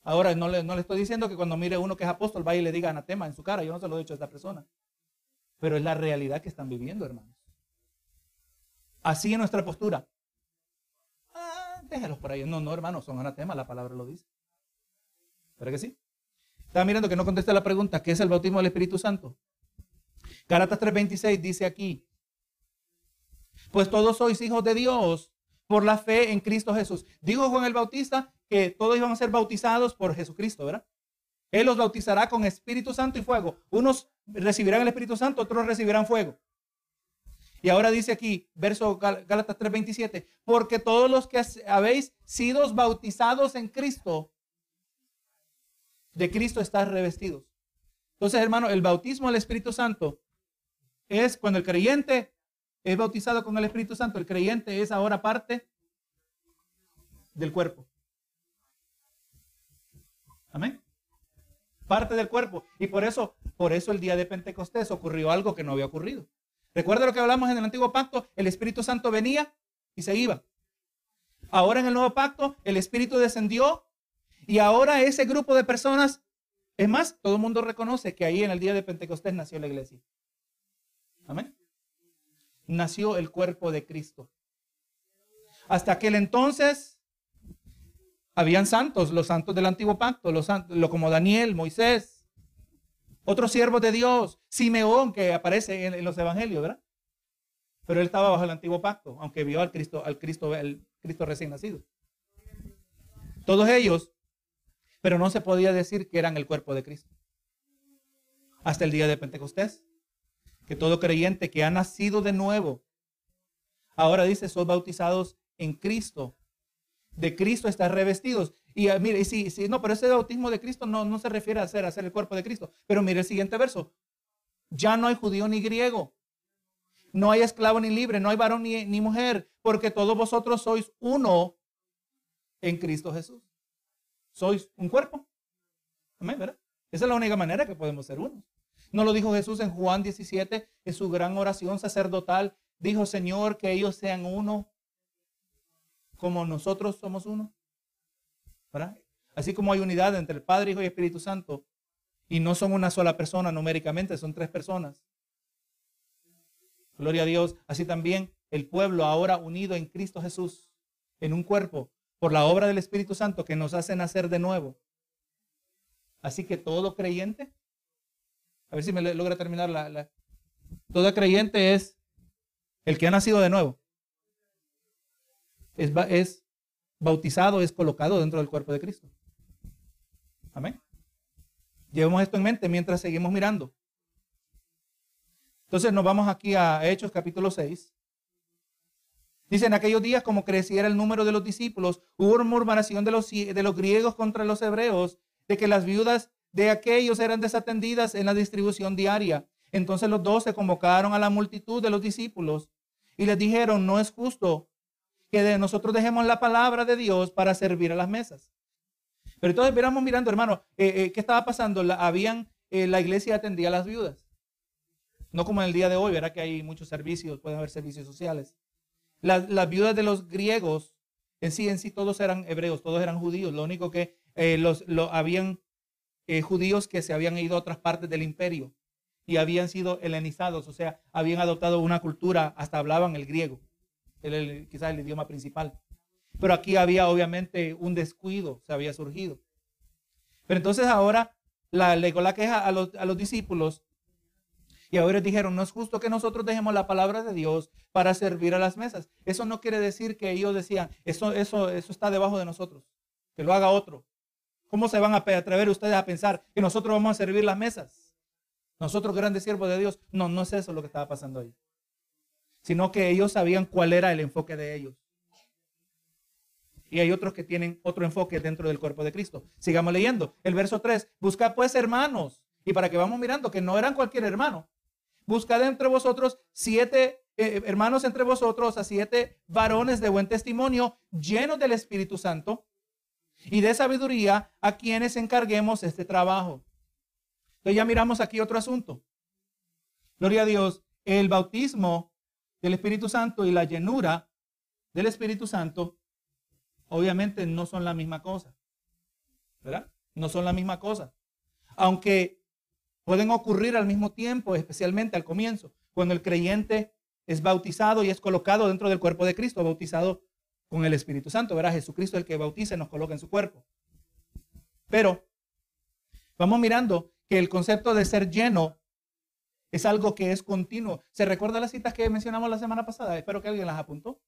Ahora, no le, no le estoy diciendo que cuando mire uno que es apóstol vaya y le diga anatema en su cara. Yo no se lo he dicho a esta persona. Pero es la realidad que están viviendo, hermanos. Así es nuestra postura. Ah, déjalos por ahí. No, no, hermanos, son anatema, la palabra lo dice. ¿Pero que sí? Estaba mirando que no contesta la pregunta, ¿qué es el bautismo del Espíritu Santo? Gálatas 3:26 dice aquí, pues todos sois hijos de Dios por la fe en Cristo Jesús. Dijo Juan el Bautista que todos iban a ser bautizados por Jesucristo, ¿verdad? Él los bautizará con Espíritu Santo y fuego. Unos recibirán el Espíritu Santo, otros recibirán fuego. Y ahora dice aquí, verso Gálatas 3:27, porque todos los que habéis sido bautizados en Cristo, de Cristo están revestidos. Entonces, hermano, el bautismo del Espíritu Santo es cuando el creyente es bautizado con el Espíritu Santo, el creyente es ahora parte del cuerpo. Amén. Parte del cuerpo. Y por eso, por eso el día de Pentecostés ocurrió algo que no había ocurrido. Recuerda lo que hablamos en el antiguo pacto, el Espíritu Santo venía y se iba. Ahora en el nuevo pacto, el Espíritu descendió y ahora ese grupo de personas, es más, todo el mundo reconoce que ahí en el día de Pentecostés nació la iglesia. Amén nació el cuerpo de Cristo. Hasta aquel entonces habían santos, los santos del antiguo pacto, los santos, lo como Daniel, Moisés, otros siervos de Dios, Simeón que aparece en, los evangelios, ¿verdad? Pero él estaba bajo el antiguo pacto, aunque vio al Cristo, al Cristo, el Cristo recién nacido. Todos ellos, pero no se podía decir que eran el cuerpo de Cristo. Hasta el día de Pentecostés que todo creyente que ha nacido de nuevo, ahora dice, son bautizados en Cristo. De Cristo están revestidos. Y ah, mire, si, si, no, pero ese bautismo de Cristo no, no se refiere a ser, a ser el cuerpo de Cristo. Pero mire el siguiente verso. Ya no hay judío ni griego. No hay esclavo ni libre, no hay varón ni, ni mujer, porque todos vosotros sois uno en Cristo Jesús. Sois un cuerpo. Amén, ¿verdad? Esa es la única manera que podemos ser unos. ¿No lo dijo Jesús en Juan 17, en su gran oración sacerdotal? Dijo, Señor, que ellos sean uno como nosotros somos uno. Así como hay unidad entre el Padre, Hijo y Espíritu Santo, y no son una sola persona numéricamente, son tres personas. Gloria a Dios. Así también el pueblo ahora unido en Cristo Jesús, en un cuerpo, por la obra del Espíritu Santo que nos hace nacer de nuevo. Así que todo creyente a ver si me logra terminar la. Todo creyente es el que ha nacido de nuevo. Es, es bautizado, es colocado dentro del cuerpo de Cristo. Amén. Llevemos esto en mente mientras seguimos mirando. Entonces nos vamos aquí a Hechos capítulo 6. Dice, en aquellos días, como creciera el número de los discípulos, hubo murmuración de los, de los griegos contra los hebreos, de que las viudas de aquellos eran desatendidas en la distribución diaria. Entonces los dos se convocaron a la multitud de los discípulos y les dijeron, no es justo que de nosotros dejemos la palabra de Dios para servir a las mesas. Pero entonces miramos mirando, hermano, eh, eh, ¿qué estaba pasando? La, habían, eh, la iglesia atendía a las viudas. No como en el día de hoy, verá que hay muchos servicios, pueden haber servicios sociales. Las, viudas de los griegos, en sí, en sí, todos eran hebreos, todos eran judíos. Lo único que los, habían judíos que se habían ido a otras partes del imperio y habían sido helenizados, o sea, habían adoptado una cultura, hasta hablaban el griego, el, quizás el idioma principal. Pero aquí había obviamente un descuido, se había surgido. Pero entonces ahora la, le la queja a los, a los discípulos y ahora dijeron, no es justo que nosotros dejemos la palabra de Dios para servir a las mesas. Eso no quiere decir que ellos decían, eso, eso, eso está debajo de nosotros, que lo haga otro. ¿Cómo se van a atrever ustedes a pensar que nosotros vamos a servir las mesas? Nosotros grandes siervos de Dios. No, no es eso lo que estaba pasando ahí. Sino que ellos sabían cuál era el enfoque de ellos. Y hay otros que tienen otro enfoque dentro del cuerpo de Cristo. Sigamos leyendo. El verso 3. Busca pues hermanos. Y para que vamos mirando que no eran cualquier hermano. Buscad entre vosotros siete eh, hermanos entre vosotros, a siete varones de buen testimonio, llenos del Espíritu Santo y de sabiduría, a quienes encarguemos este trabajo. Entonces ya miramos aquí otro asunto. Gloria a Dios. El bautismo del Espíritu Santo y la llenura del Espíritu Santo obviamente no son la misma cosa. ¿Verdad? No son la misma cosa. Aunque pueden ocurrir al mismo tiempo, especialmente al comienzo, cuando el creyente es bautizado y es colocado dentro del cuerpo de Cristo, bautizado con el Espíritu Santo. Verá, Jesucristo el que bautiza y nos coloca en su cuerpo. Pero vamos mirando que el concepto de ser lleno es algo que es continuo. ¿Se recuerda las citas que mencionamos la semana pasada? Espero que alguien las apuntó.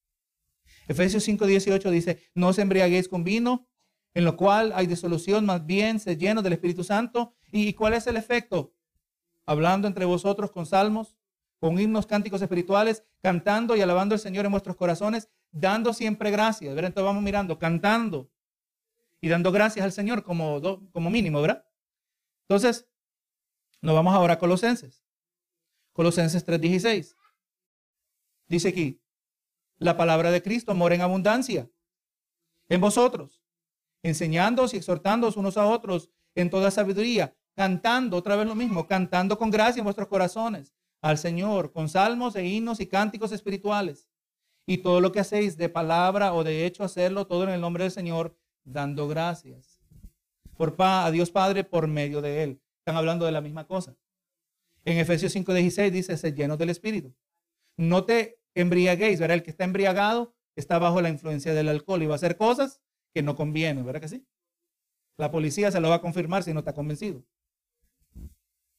Efesios 5:18 dice, no os embriaguéis con vino, en lo cual hay disolución, más bien se lleno del Espíritu Santo. ¿Y cuál es el efecto? Hablando entre vosotros con salmos, con himnos, cánticos espirituales, cantando y alabando al Señor en vuestros corazones, dando siempre gracias. ¿verdad? Entonces vamos mirando, cantando y dando gracias al Señor como, como mínimo, ¿verdad? Entonces, nos vamos ahora a Colosenses. Colosenses 3:16. Dice aquí, la palabra de Cristo mora en abundancia en vosotros, enseñándoos y exhortándoos unos a otros en toda sabiduría, cantando, otra vez lo mismo, cantando con gracia en vuestros corazones al Señor, con salmos e himnos y cánticos espirituales. Y todo lo que hacéis de palabra o de hecho, hacerlo todo en el nombre del Señor, dando gracias. Por pa, a Dios Padre por medio de Él. Están hablando de la misma cosa. En Efesios 5:16 dice, sed llenos del Espíritu. No te embriaguéis, ¿verdad? El que está embriagado está bajo la influencia del alcohol y va a hacer cosas que no convienen, ¿verdad que sí? La policía se lo va a confirmar si no está convencido.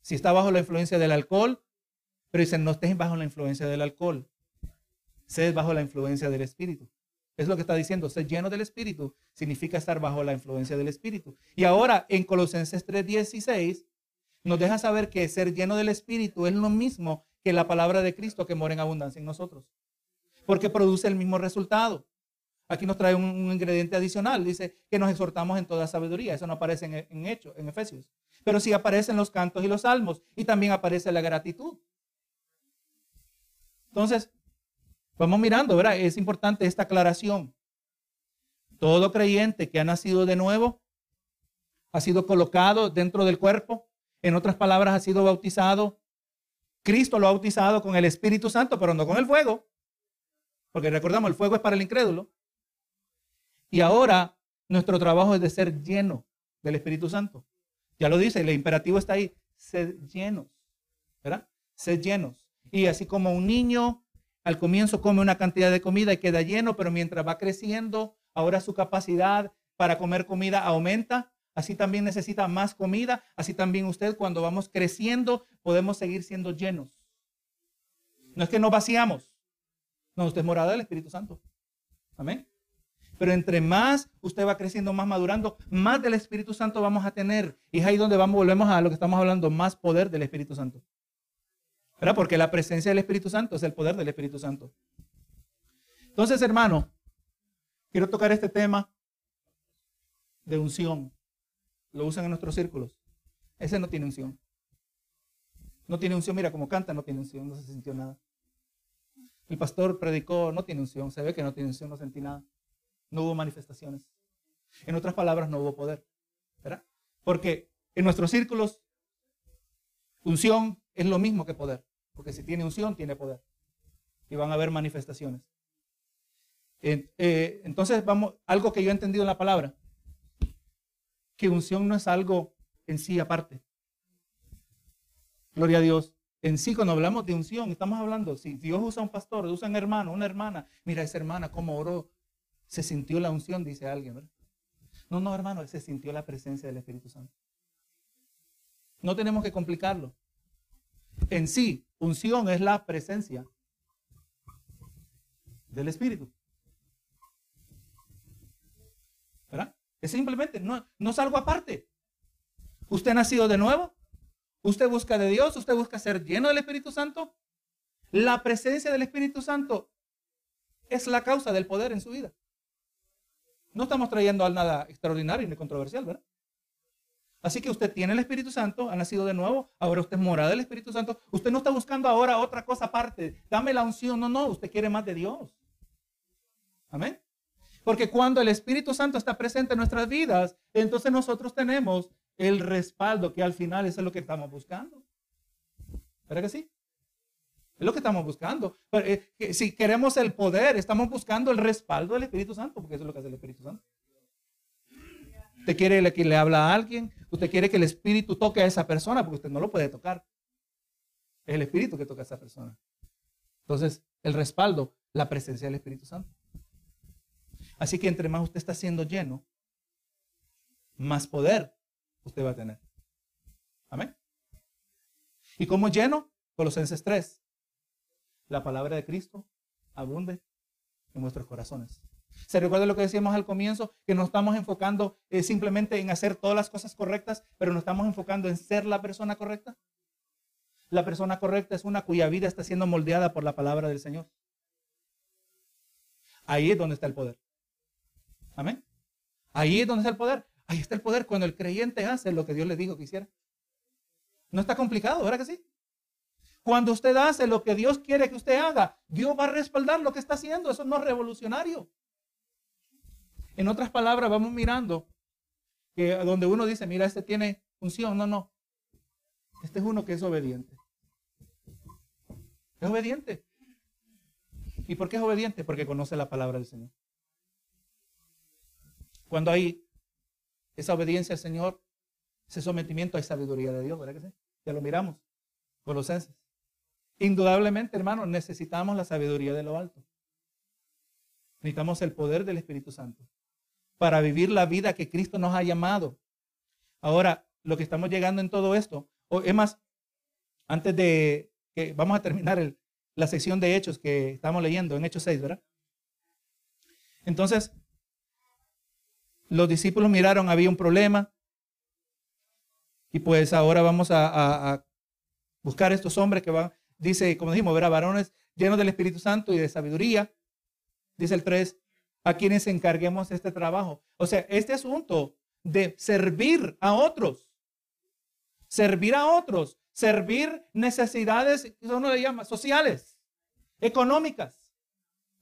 Si está bajo la influencia del alcohol, pero dicen, no estés bajo la influencia del alcohol, sed bajo la influencia del Espíritu. Es lo que está diciendo, ser lleno del Espíritu significa estar bajo la influencia del Espíritu. Y ahora en Colosenses 3:16 nos deja saber que ser lleno del Espíritu es lo mismo que la palabra de Cristo que mora en abundancia en nosotros. Porque produce el mismo resultado. Aquí nos trae un, ingrediente adicional. Dice que nos exhortamos en toda sabiduría. Eso no aparece en, en Hechos, en Efesios. Pero sí aparecen los cantos y los salmos. Y también aparece la gratitud. Entonces, vamos mirando, ¿verdad? Es importante esta aclaración. Todo creyente que ha nacido de nuevo ha sido colocado dentro del cuerpo. En otras palabras, ha sido bautizado Cristo lo ha bautizado con el Espíritu Santo, pero no con el fuego. Porque recordamos, el fuego es para el incrédulo. Y ahora nuestro trabajo es de ser lleno del Espíritu Santo. Ya lo dice, el imperativo está ahí, ser llenos, ¿verdad? Ser llenos. Y así como un niño al comienzo come una cantidad de comida y queda lleno, pero mientras va creciendo, ahora su capacidad para comer comida aumenta, Así también necesita más comida. Así también usted cuando vamos creciendo podemos seguir siendo llenos. No es que nos vaciamos. No, usted es morada del Espíritu Santo. Amén. Pero entre más usted va creciendo, más madurando, más del Espíritu Santo vamos a tener. Y es ahí donde vamos, volvemos a lo que estamos hablando, más poder del Espíritu Santo. ¿Verdad? Porque la presencia del Espíritu Santo es el poder del Espíritu Santo. Entonces, hermano, quiero tocar este tema de unción. Lo usan en nuestros círculos. Ese no tiene unción. No tiene unción, mira cómo canta, no tiene unción, no se sintió nada. El pastor predicó, no tiene unción, se ve que no tiene unción, no sentí nada. No hubo manifestaciones. En otras palabras, no hubo poder. ¿Verdad? Porque en nuestros círculos, unción es lo mismo que poder. Porque si tiene unción, tiene poder. Y van a haber manifestaciones. Eh, entonces, vamos, algo que yo he entendido en la palabra, que unción no es algo en sí aparte. Gloria a Dios. En sí, cuando hablamos de unción, estamos hablando, si Dios usa un pastor, usa un hermano, una hermana, mira esa hermana cómo oró, se sintió la unción, dice alguien. No, no, hermano, se sintió la presencia del Espíritu Santo. No tenemos que complicarlo. En sí, unción es la presencia del Espíritu. ¿Verdad? Es simplemente, no, no es algo aparte. Usted ha nacido de nuevo, usted busca de Dios, usted busca ser lleno del Espíritu Santo. La presencia del Espíritu Santo es la causa del poder en su vida. No estamos trayendo a nada extraordinario ni controversial, ¿verdad? Así que usted tiene el Espíritu Santo, ha nacido de nuevo, ahora usted es morada del Espíritu Santo. Usted no está buscando ahora otra cosa aparte. Dame la unción. No, no, usted quiere más de Dios. Amén. Porque cuando el Espíritu Santo está presente en nuestras vidas, entonces nosotros tenemos el respaldo que al final es lo que estamos buscando. ¿Verdad que sí? Es lo que estamos buscando. Eh, si queremos el poder, estamos buscando el respaldo del Espíritu Santo, porque eso es lo que hace el Espíritu Santo. Usted quiere que le habla a alguien, usted quiere que el Espíritu toque a esa persona, porque usted no lo puede tocar. Es el Espíritu que toca a esa persona. Entonces, el respaldo, la presencia del Espíritu Santo. Así que entre más usted está siendo lleno, más poder usted va a tener. Amén. ¿Y cómo lleno? Colosenses 3 la palabra de Cristo abunde en nuestros corazones. ¿Se recuerda lo que decíamos al comienzo? Que no estamos enfocando eh, simplemente en hacer todas las cosas correctas, pero nos estamos enfocando en ser la persona correcta. La persona correcta es una cuya vida está siendo moldeada por la palabra del Señor. Ahí es donde está el poder. Amén. Ahí es donde está el poder. Ahí está el poder cuando el creyente hace lo que Dios le dijo que hiciera. No está complicado, ¿verdad que sí? Cuando usted hace lo que Dios quiere que usted haga, Dios va a respaldar lo que está haciendo. Eso no es revolucionario. En otras palabras, vamos mirando que donde uno dice, mira, este tiene función. No, no. Este es uno que es obediente. Es obediente. ¿Y por qué es obediente? Porque conoce la palabra del Señor. Cuando hay esa obediencia al Señor, ese sometimiento, hay sabiduría de Dios, ¿verdad que sí? Ya lo miramos. Colosenses. Indudablemente, hermano, necesitamos la sabiduría de lo alto. Necesitamos el poder del Espíritu Santo para vivir la vida que Cristo nos ha llamado. Ahora, lo que estamos llegando en todo esto, o es más, antes de que vamos a terminar la sección de Hechos que estamos leyendo en Hechos 6, ¿verdad? Entonces, los discípulos miraron, había un problema, y pues ahora vamos a, a buscar estos hombres que van, dice, como dijimos, verá, varones llenos del Espíritu Santo y de sabiduría. Dice el 3, a quienes encarguemos este trabajo. O sea, este asunto de servir a otros, servir a otros, servir necesidades, eso uno le llama sociales, económicas,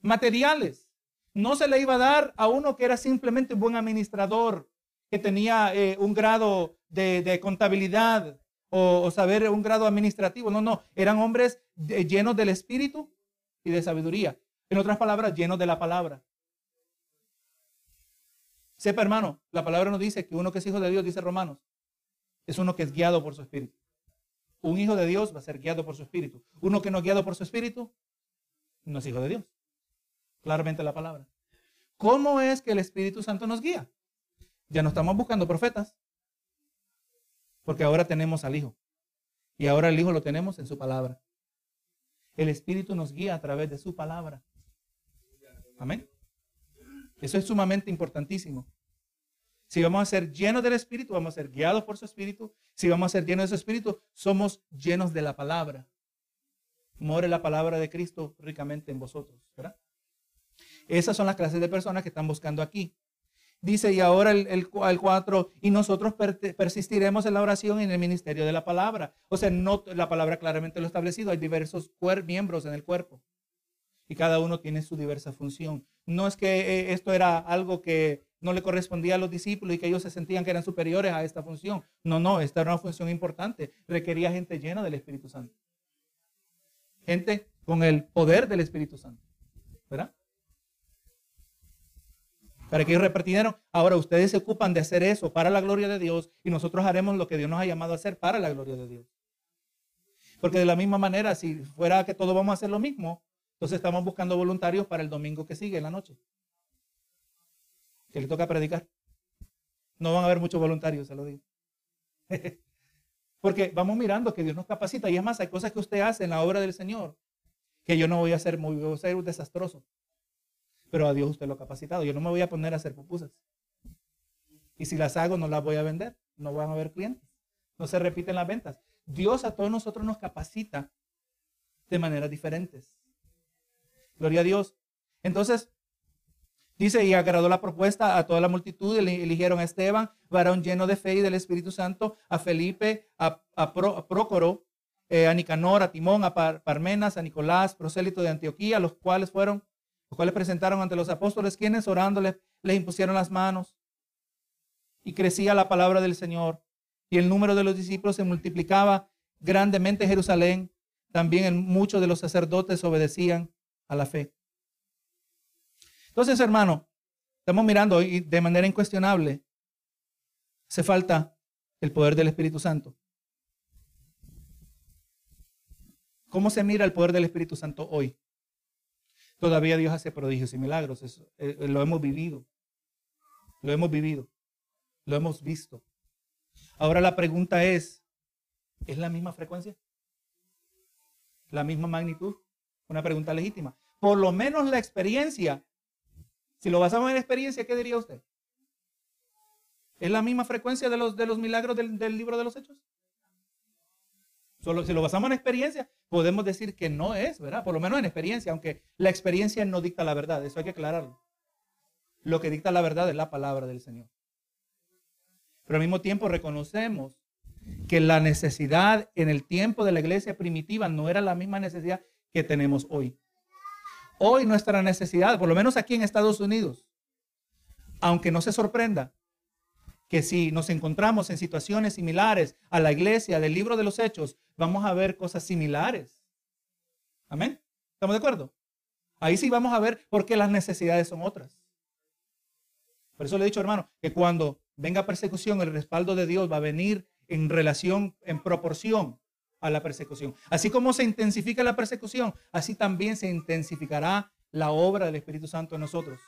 materiales. No se le iba a dar a uno que era simplemente un buen administrador, que tenía eh, un grado de contabilidad, o, saber un grado administrativo. No, no, eran hombres llenos del espíritu y de sabiduría. En otras palabras, llenos de la palabra. Sepa, hermano, la palabra nos dice que uno que es hijo de Dios, dice Romanos, es uno que es guiado por su espíritu. Un hijo de Dios va a ser guiado por su espíritu. Uno que no es guiado por su espíritu, no es hijo de Dios. Claramente la palabra. ¿Cómo es que el Espíritu Santo nos guía? Ya no estamos buscando profetas. Porque ahora tenemos al Hijo. Y ahora el Hijo lo tenemos en su palabra. El Espíritu nos guía a través de su palabra. Amén. Eso es sumamente importantísimo. Si vamos a ser llenos del Espíritu, vamos a ser guiados por su Espíritu. Si vamos a ser llenos de su Espíritu, somos llenos de la palabra. More la palabra de Cristo ricamente en vosotros. Esas son las clases de personas que están buscando aquí. Dice, y ahora el, el, 4, y nosotros persistiremos en la oración y en el ministerio de la palabra. O sea, no, la palabra claramente lo establecido. Hay diversos miembros en el cuerpo. Y cada uno tiene su diversa función. No es que eh, esto era algo que no le correspondía a los discípulos y que ellos se sentían que eran superiores a esta función. No, no, esta era una función importante. Requería gente llena del Espíritu Santo. Gente con el poder del Espíritu Santo. ¿Verdad? Para que ellos repartieron. Ahora ustedes se ocupan de hacer eso para la gloria de Dios y nosotros haremos lo que Dios nos ha llamado a hacer para la gloria de Dios. Porque de la misma manera, si fuera que todos vamos a hacer lo mismo, entonces estamos buscando voluntarios para el domingo que sigue en la noche. Que le toca predicar. No van a haber muchos voluntarios, se lo digo. Porque vamos mirando que Dios nos capacita. Y es más, hay cosas que usted hace en la obra del Señor que yo no voy a hacer, muy, voy a ser desastroso. Pero a Dios usted lo ha capacitado. Yo no me voy a poner a hacer pupusas. Y si las hago, no las voy a vender. No van a haber clientes. No se repiten las ventas. Dios a todos nosotros nos capacita de maneras diferentes. Gloria a Dios. Entonces, dice, y agradó la propuesta a toda la multitud, eligieron a Esteban, varón lleno de fe y del Espíritu Santo, a Felipe, a, Prócoro, eh, a Nicanor, a Timón, a Parmenas, a Nicolás, prosélito de Antioquía, los cuales fueron, los cuales presentaron ante los apóstoles, quienes orándoles les impusieron las manos. Y crecía la palabra del Señor, y el número de los discípulos se multiplicaba grandemente en Jerusalén. También muchos de los sacerdotes obedecían a la fe. Entonces, hermano, estamos mirando hoy de manera incuestionable, hace falta el poder del Espíritu Santo. ¿Cómo se mira el poder del Espíritu Santo hoy? Todavía Dios hace prodigios y milagros. Eso, eh, eh, lo hemos vivido. Lo hemos vivido. Lo hemos visto. Ahora la pregunta es, ¿es la misma frecuencia? ¿La misma magnitud? Una pregunta legítima. Por lo menos la experiencia. Si lo basamos en experiencia, ¿qué diría usted? ¿Es la misma frecuencia de los, de los milagros del, libro de los hechos? Solo si lo basamos en experiencia, podemos decir que no es, ¿verdad? Por lo menos en experiencia, aunque la experiencia no dicta la verdad, eso hay que aclararlo. Lo que dicta la verdad es la palabra del Señor. Pero al mismo tiempo reconocemos que la necesidad en el tiempo de la iglesia primitiva no era la misma necesidad que tenemos hoy. Hoy nuestra necesidad, por lo menos aquí en Estados Unidos, aunque no se sorprenda, que si nos encontramos en situaciones similares a la iglesia del libro de los hechos, vamos a ver cosas similares. Amén. ¿Estamos de acuerdo? Ahí sí vamos a ver por qué las necesidades son otras. Por eso le he dicho, hermano, que cuando venga persecución, el respaldo de Dios va a venir en relación, en proporción a la persecución. Así como se intensifica la persecución, así también se intensificará la obra del Espíritu Santo en nosotros.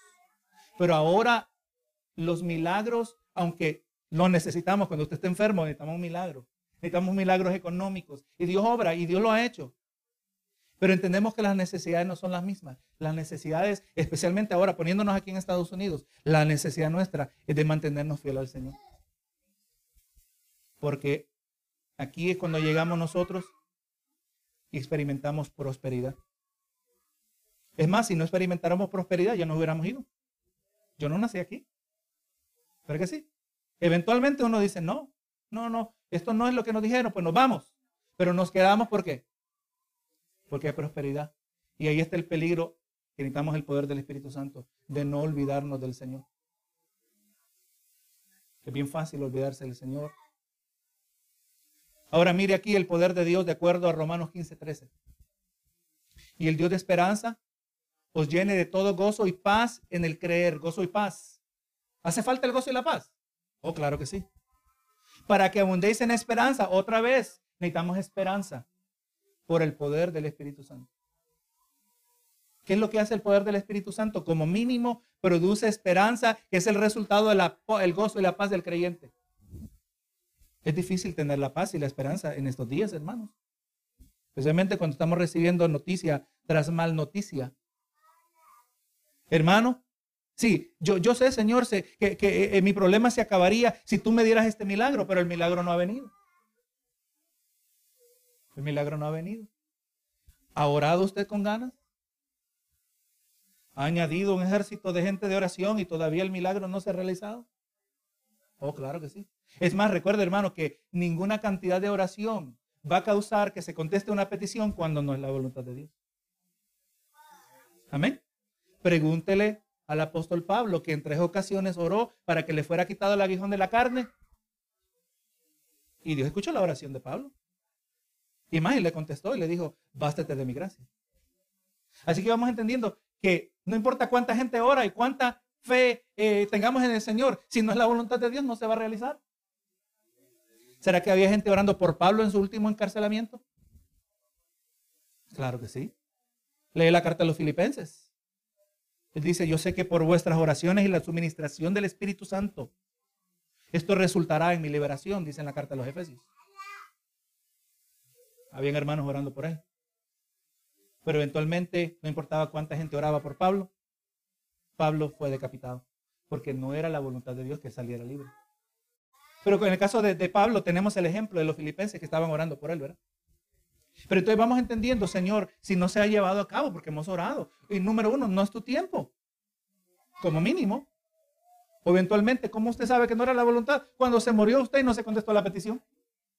Pero ahora los milagros, aunque los necesitamos cuando usted está enfermo, necesitamos un milagro. Necesitamos milagros económicos. Y Dios obra y Dios lo ha hecho. Pero entendemos que las necesidades no son las mismas. Las necesidades, especialmente ahora poniéndonos aquí en Estados Unidos, la necesidad nuestra es de mantenernos fieles al Señor. Porque Aquí es cuando llegamos nosotros y experimentamos prosperidad. Es más, si no experimentáramos prosperidad, ya no hubiéramos ido. Yo no nací aquí. ¿Pero que sí? Eventualmente uno dice, no, no, no, esto no es lo que nos dijeron, pues nos vamos. Pero nos quedamos, ¿por qué? Porque hay prosperidad. Y ahí está el peligro que necesitamos el poder del Espíritu Santo, de no olvidarnos del Señor. Es bien fácil olvidarse del Señor Ahora mire aquí el poder de Dios de acuerdo a Romanos 15, 13. Y el Dios de esperanza os llene de todo gozo y paz en el creer, gozo y paz. ¿Hace falta el gozo y la paz? Oh, claro que sí. Para que abundéis en esperanza, otra vez necesitamos esperanza por el poder del Espíritu Santo. ¿Qué es lo que hace el poder del Espíritu Santo? Como mínimo produce esperanza, que es el resultado del gozo y la paz del creyente. Es difícil tener la paz y la esperanza en estos días, hermanos. Especialmente cuando estamos recibiendo noticia tras mal noticia. Hermano, Sí, yo, yo sé, Señor, que, que eh, mi problema se acabaría si tú me dieras este milagro, pero el milagro no ha venido. El milagro no ha venido. ¿Ha orado usted con ganas? ¿Ha añadido un ejército de gente de oración y todavía el milagro no se ha realizado? Oh, claro que sí. Es más, recuerde, hermano, que ninguna cantidad de oración va a causar que se conteste una petición cuando no es la voluntad de Dios. Amén. Pregúntele al apóstol Pablo, que en tres ocasiones oró para que le fuera quitado el aguijón de la carne. Y Dios escuchó la oración de Pablo. Y más, y le contestó y le dijo, bástate de mi gracia. Así que vamos entendiendo que no importa cuánta gente ora y cuánta fe eh, tengamos en el Señor, si no es la voluntad de Dios, no se va a realizar. ¿Será que había gente orando por Pablo en su último encarcelamiento? Claro que sí. Lee la carta de los filipenses. Él dice, yo sé que por vuestras oraciones y la suministración del Espíritu Santo, esto resultará en mi liberación, dice en la carta de los Efesios. Habían hermanos orando por él. Pero eventualmente, no importaba cuánta gente oraba por Pablo, Pablo fue decapitado, porque no era la voluntad de Dios que saliera libre. Pero en el caso de, Pablo tenemos el ejemplo de los filipenses que estaban orando por él, ¿verdad? Pero entonces vamos entendiendo, Señor, si no se ha llevado a cabo, porque hemos orado. Y número uno, no es tu tiempo, como mínimo. O eventualmente, ¿cómo usted sabe que no era la voluntad? Cuando se murió usted y no se contestó la petición.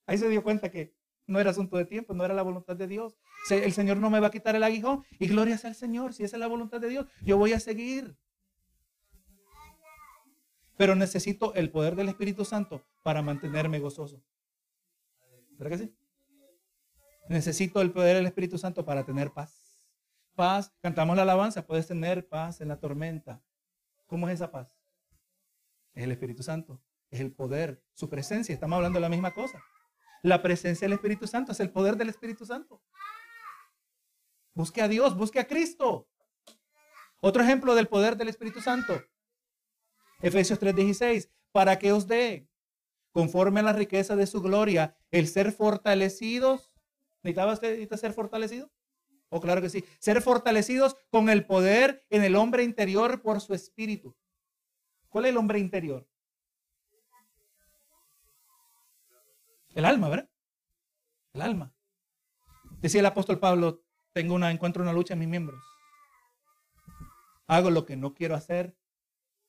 Ahí se dio cuenta que no era asunto de tiempo, no era la voluntad de Dios. El Señor no me va a quitar el aguijón. Y gloria sea al Señor, si esa es la voluntad de Dios, yo voy a seguir. Pero necesito el poder del Espíritu Santo para mantenerme gozoso. ¿Verdad que sí? Necesito el poder del Espíritu Santo para tener paz. Paz, cantamos la alabanza, puedes tener paz en la tormenta. ¿Cómo es esa paz? Es el Espíritu Santo, es el poder, su presencia. Estamos hablando de la misma cosa. La presencia del Espíritu Santo es el poder del Espíritu Santo. Busque a Dios, busque a Cristo. Otro ejemplo del poder del Espíritu Santo. Efesios 3:16, para que os dé, conforme a la riqueza de su gloria, el ser fortalecidos. ¿Necesitaba usted ser fortalecido? Oh, claro que sí. Ser fortalecidos con el poder en el hombre interior por su espíritu. ¿Cuál es el hombre interior? El alma, ¿verdad? El alma. Decía el apóstol Pablo, tengo una, encuentro una lucha en mis miembros. Hago lo que no quiero hacer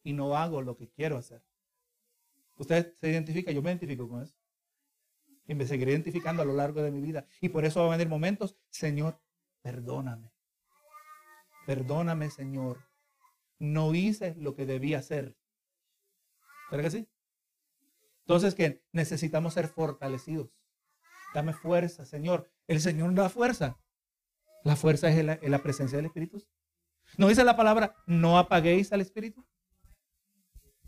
y no hago lo que quiero hacer. Usted se identifica, yo me identifico con eso. Y me seguiré identificando a lo largo de mi vida. Y por eso va a venir momentos, Señor, perdóname. Perdóname, Señor. No hice lo que debía hacer. ¿Verdad que sí? Entonces, que necesitamos ser fortalecidos. Dame fuerza, Señor. El Señor da fuerza. La fuerza es en la, presencia del Espíritu. ¿No dice la palabra, no apaguéis al Espíritu?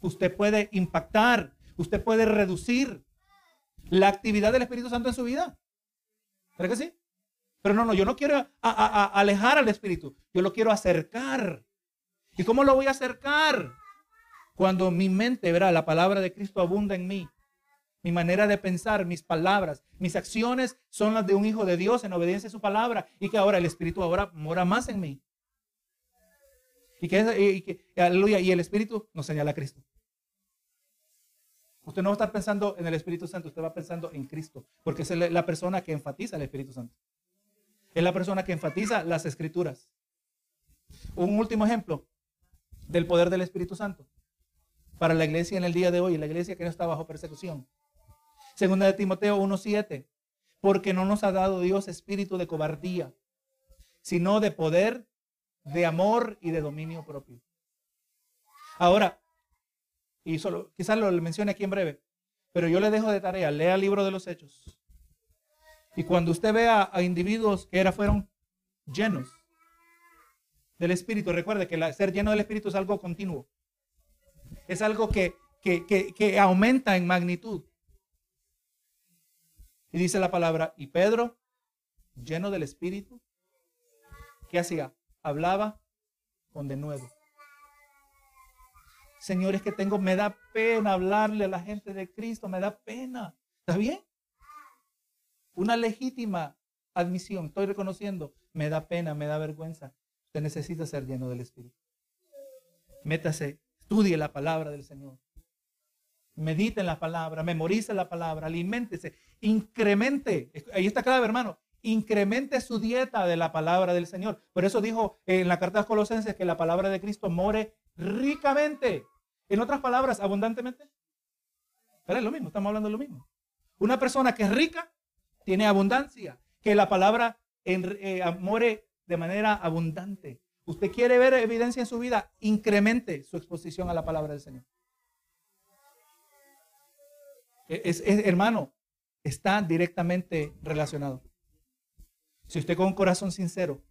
Usted puede impactar, usted puede reducir la actividad del Espíritu Santo en su vida. ¿Verdad que sí? Pero no, no, yo no quiero alejar al Espíritu, yo lo quiero acercar. ¿Y cómo lo voy a acercar? Cuando mi mente, verá, la palabra de Cristo abunda en mí. Mi manera de pensar, mis palabras, mis acciones son las de un hijo de Dios en obediencia a su palabra y que ahora el Espíritu ahora mora más en mí. Y que, aleluya, y el Espíritu nos señala a Cristo. Usted no va a estar pensando en el Espíritu Santo, usted va pensando en Cristo, porque es la persona que enfatiza el Espíritu Santo. Es la persona que enfatiza las escrituras. Un último ejemplo del poder del Espíritu Santo para la iglesia en el día de hoy, la iglesia que no está bajo persecución. Segunda de Timoteo 1.7, porque no nos ha dado Dios espíritu de cobardía, sino de poder, de amor y de dominio propio. Ahora, y solo, quizás lo mencione aquí en breve, pero yo le dejo de tarea, lea el libro de los hechos. Y cuando usted vea a individuos que era, fueron llenos del Espíritu, recuerde que ser lleno del Espíritu es algo continuo. Es algo que, que, aumenta en magnitud. Y dice la palabra, y Pedro, lleno del Espíritu, ¿qué hacía? Hablaba con de nuevo. Señores, que tengo, me da pena hablarle a la gente de Cristo, me da pena. ¿Está bien? Una legítima admisión, estoy reconociendo, me da pena, me da vergüenza. Usted necesita ser lleno del Espíritu. Métase, estudie la palabra del Señor. Medite en la palabra, memorice la palabra, aliméntese, incremente. Ahí está clave, hermano. Incremente su dieta de la palabra del Señor. Por eso dijo en la carta de Colosenses que la palabra de Cristo more ricamente. En otras palabras, abundantemente. Pero es lo mismo, estamos hablando de lo mismo. Una persona que es rica tiene abundancia, que la palabra en, eh, de manera abundante. Usted quiere ver evidencia en su vida, incremente su exposición a la palabra del Señor. Es, hermano, está directamente relacionado. Si usted con un corazón sincero,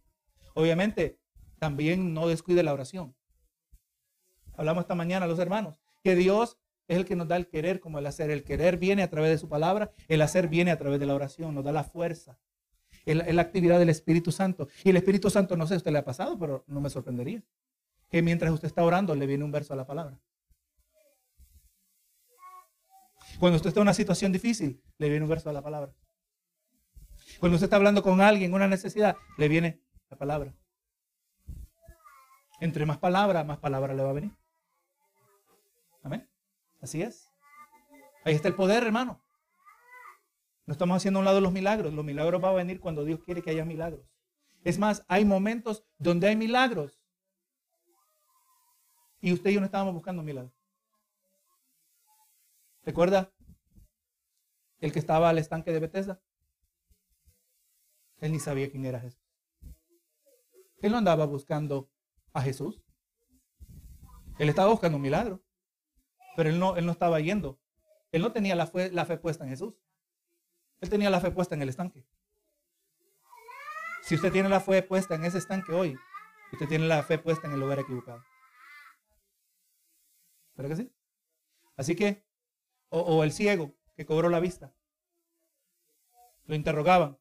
obviamente también no descuide la oración. Hablamos esta mañana los hermanos, que Dios es el que nos da el querer como el hacer. El querer viene a través de su palabra, el hacer viene a través de la oración, nos da la fuerza. Es la actividad del Espíritu Santo. Y el Espíritu Santo, no sé si usted le ha pasado, pero no me sorprendería. Que mientras usted está orando, le viene un verso a la palabra. Cuando usted está en una situación difícil, le viene un verso a la palabra. Cuando usted está hablando con alguien, una necesidad, le viene la palabra. Entre más palabra, más palabra le va a venir. Así es. Ahí está el poder, hermano. No estamos haciendo a un lado los milagros. Los milagros van a venir cuando Dios quiere que haya milagros. Es más, hay momentos donde hay milagros. Y usted y yo no estábamos buscando milagros. ¿Recuerda? El que estaba al estanque de Bethesda. Él ni sabía quién era Jesús. Él no andaba buscando a Jesús. Él estaba buscando un milagro. Pero él no, él no estaba yendo. Él no tenía la fe, la fe puesta en Jesús. Él tenía la fe puesta en el estanque. Si usted tiene la fe puesta en ese estanque hoy, usted tiene la fe puesta en el lugar equivocado. ¿Verdad que sí? Así que o, el ciego que cobró la vista. Lo interrogaban.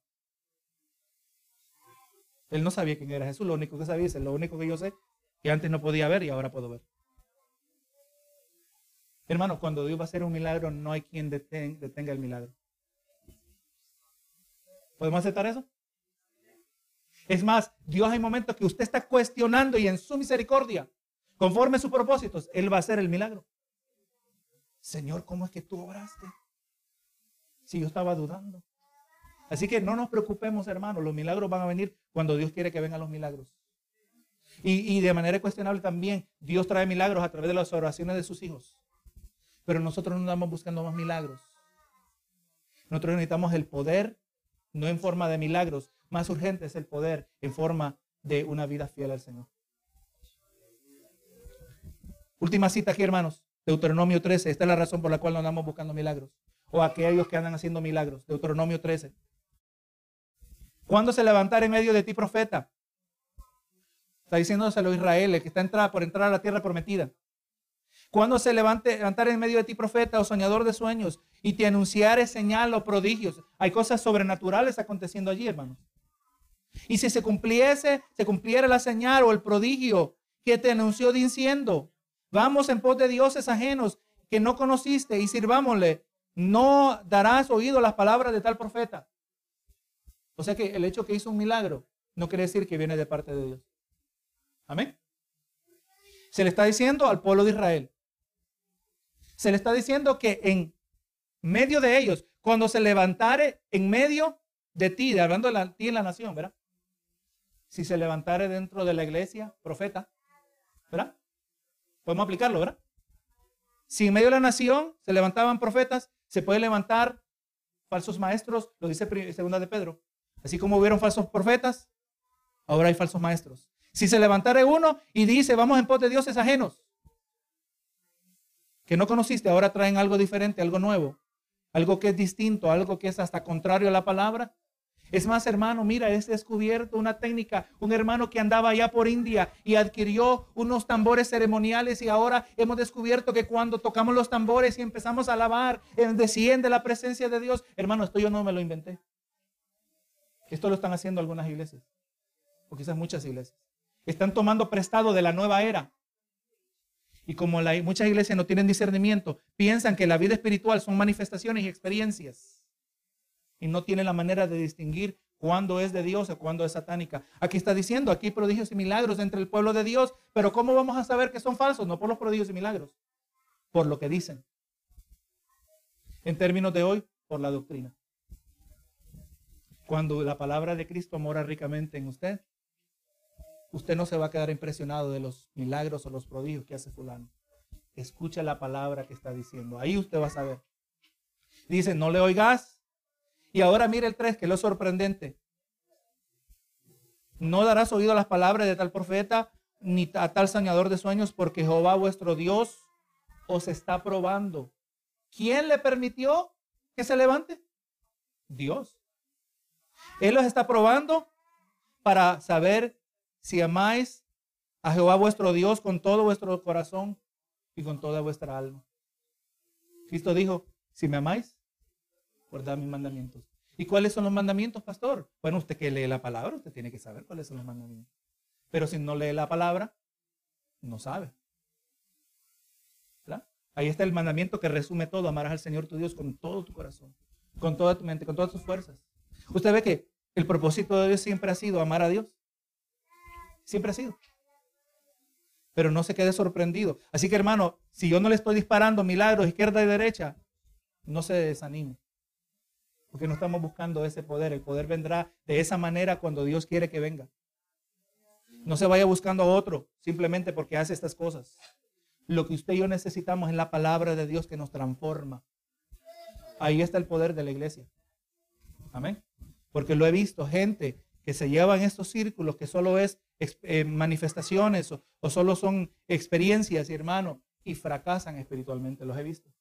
Él no sabía quién era Jesús, lo único que sabía es lo único que yo sé, que antes no podía ver y ahora puedo ver. Hermano, cuando Dios va a hacer un milagro, no hay quien detenga el milagro. ¿Podemos aceptar eso? Es más, Dios hay momentos que usted está cuestionando y en su misericordia, conforme a sus propósitos, Él va a hacer el milagro. Señor, ¿cómo es que tú obraste? Si yo estaba dudando. Así que no nos preocupemos, hermanos. Los milagros van a venir cuando Dios quiere que vengan los milagros. Y, de manera cuestionable también, Dios trae milagros a través de las oraciones de sus hijos. Pero nosotros no andamos buscando más milagros. Nosotros necesitamos el poder, no en forma de milagros. Más urgente es el poder en forma de una vida fiel al Señor. Última cita aquí, hermanos. Deuteronomio 13. Esta es la razón por la cual no andamos buscando milagros. O aquellos que andan haciendo milagros. Deuteronomio 13. ¿Cuándo se levantará en medio de ti profeta? Está diciéndoselo a Israel, que está por entrar a la tierra prometida. Cuando se levante, levantar en medio de ti profeta o soñador de sueños y te anunciare señal o prodigios. Hay cosas sobrenaturales aconteciendo allí, hermanos. Y si se cumpliese, se cumpliera la señal o el prodigio que te anunció diciendo, Vamos en pos de dioses ajenos que no conociste y sirvámosle. No darás oído las palabras de tal profeta. O sea que el hecho que hizo un milagro no quiere decir que viene de parte de Dios. Amén. Se le está diciendo al pueblo de Israel. Se le está diciendo que en medio de ellos, cuando se levantare en medio de ti, hablando de la, ti en la nación, ¿verdad? Si se levantare dentro de la iglesia, profeta, ¿verdad? Podemos aplicarlo, ¿verdad? Si en medio de la nación se levantaban profetas, se puede levantar falsos maestros, lo dice segunda de Pedro. Así como hubieron falsos profetas, ahora hay falsos maestros. Si se levantara uno y dice, vamos en pos de dioses ajenos, que no conociste, ahora traen algo diferente, algo nuevo, algo que es distinto, algo que es hasta contrario a la palabra, es más, hermano, mira, he descubierto una técnica, un hermano que andaba allá por India y adquirió unos tambores ceremoniales y ahora hemos descubierto que cuando tocamos los tambores y empezamos a alabar, eh, desciende la presencia de Dios. Hermano, esto yo no me lo inventé. Esto lo están haciendo algunas iglesias, o quizás muchas iglesias. Están tomando prestado de la nueva era. Y como muchas iglesias no tienen discernimiento, piensan que la vida espiritual son manifestaciones y experiencias y no tiene la manera de distinguir cuándo es de Dios o cuándo es satánica. Aquí está diciendo, aquí prodigios y milagros entre el pueblo de Dios, pero ¿cómo vamos a saber que son falsos? No por los prodigios y milagros, por lo que dicen. En términos de hoy, por la doctrina. Cuando la palabra de Cristo mora ricamente en usted, usted no se va a quedar impresionado de los milagros o los prodigios que hace fulano. Escucha la palabra que está diciendo. Ahí usted va a saber. Dice, no le oigas. Y ahora mire el 3, que es lo sorprendente. No darás oído a las palabras de tal profeta ni a tal soñador de sueños, porque Jehová vuestro Dios os está probando. ¿Quién le permitió que se levante? Dios. Él los está probando para saber si amáis a Jehová vuestro Dios con todo vuestro corazón y con toda vuestra alma. Cristo dijo, si me amáis, guardad mis mandamientos. ¿Y cuáles son los mandamientos, pastor? Bueno, usted que lee la palabra, usted tiene que saber cuáles son los mandamientos. Pero si no lee la palabra, no sabe. Ahí está el mandamiento que resume todo. Amarás al Señor tu Dios con todo tu corazón, con toda tu mente, con todas tus fuerzas. Usted ve que el propósito de Dios siempre ha sido amar a Dios. Siempre ha sido. Pero no se quede sorprendido. Así que hermano, si yo no le estoy disparando milagros izquierda y derecha, no se desanime. Porque no estamos buscando ese poder. El poder vendrá de esa manera cuando Dios quiere que venga. No se vaya buscando a otro simplemente porque hace estas cosas. Lo que usted y yo necesitamos es la palabra de Dios que nos transforma. Ahí está el poder de la iglesia. Amén. Porque lo he visto, gente que se lleva en estos círculos que solo es eh, manifestaciones o, o, solo son experiencias, hermano, y fracasan espiritualmente. Los he visto.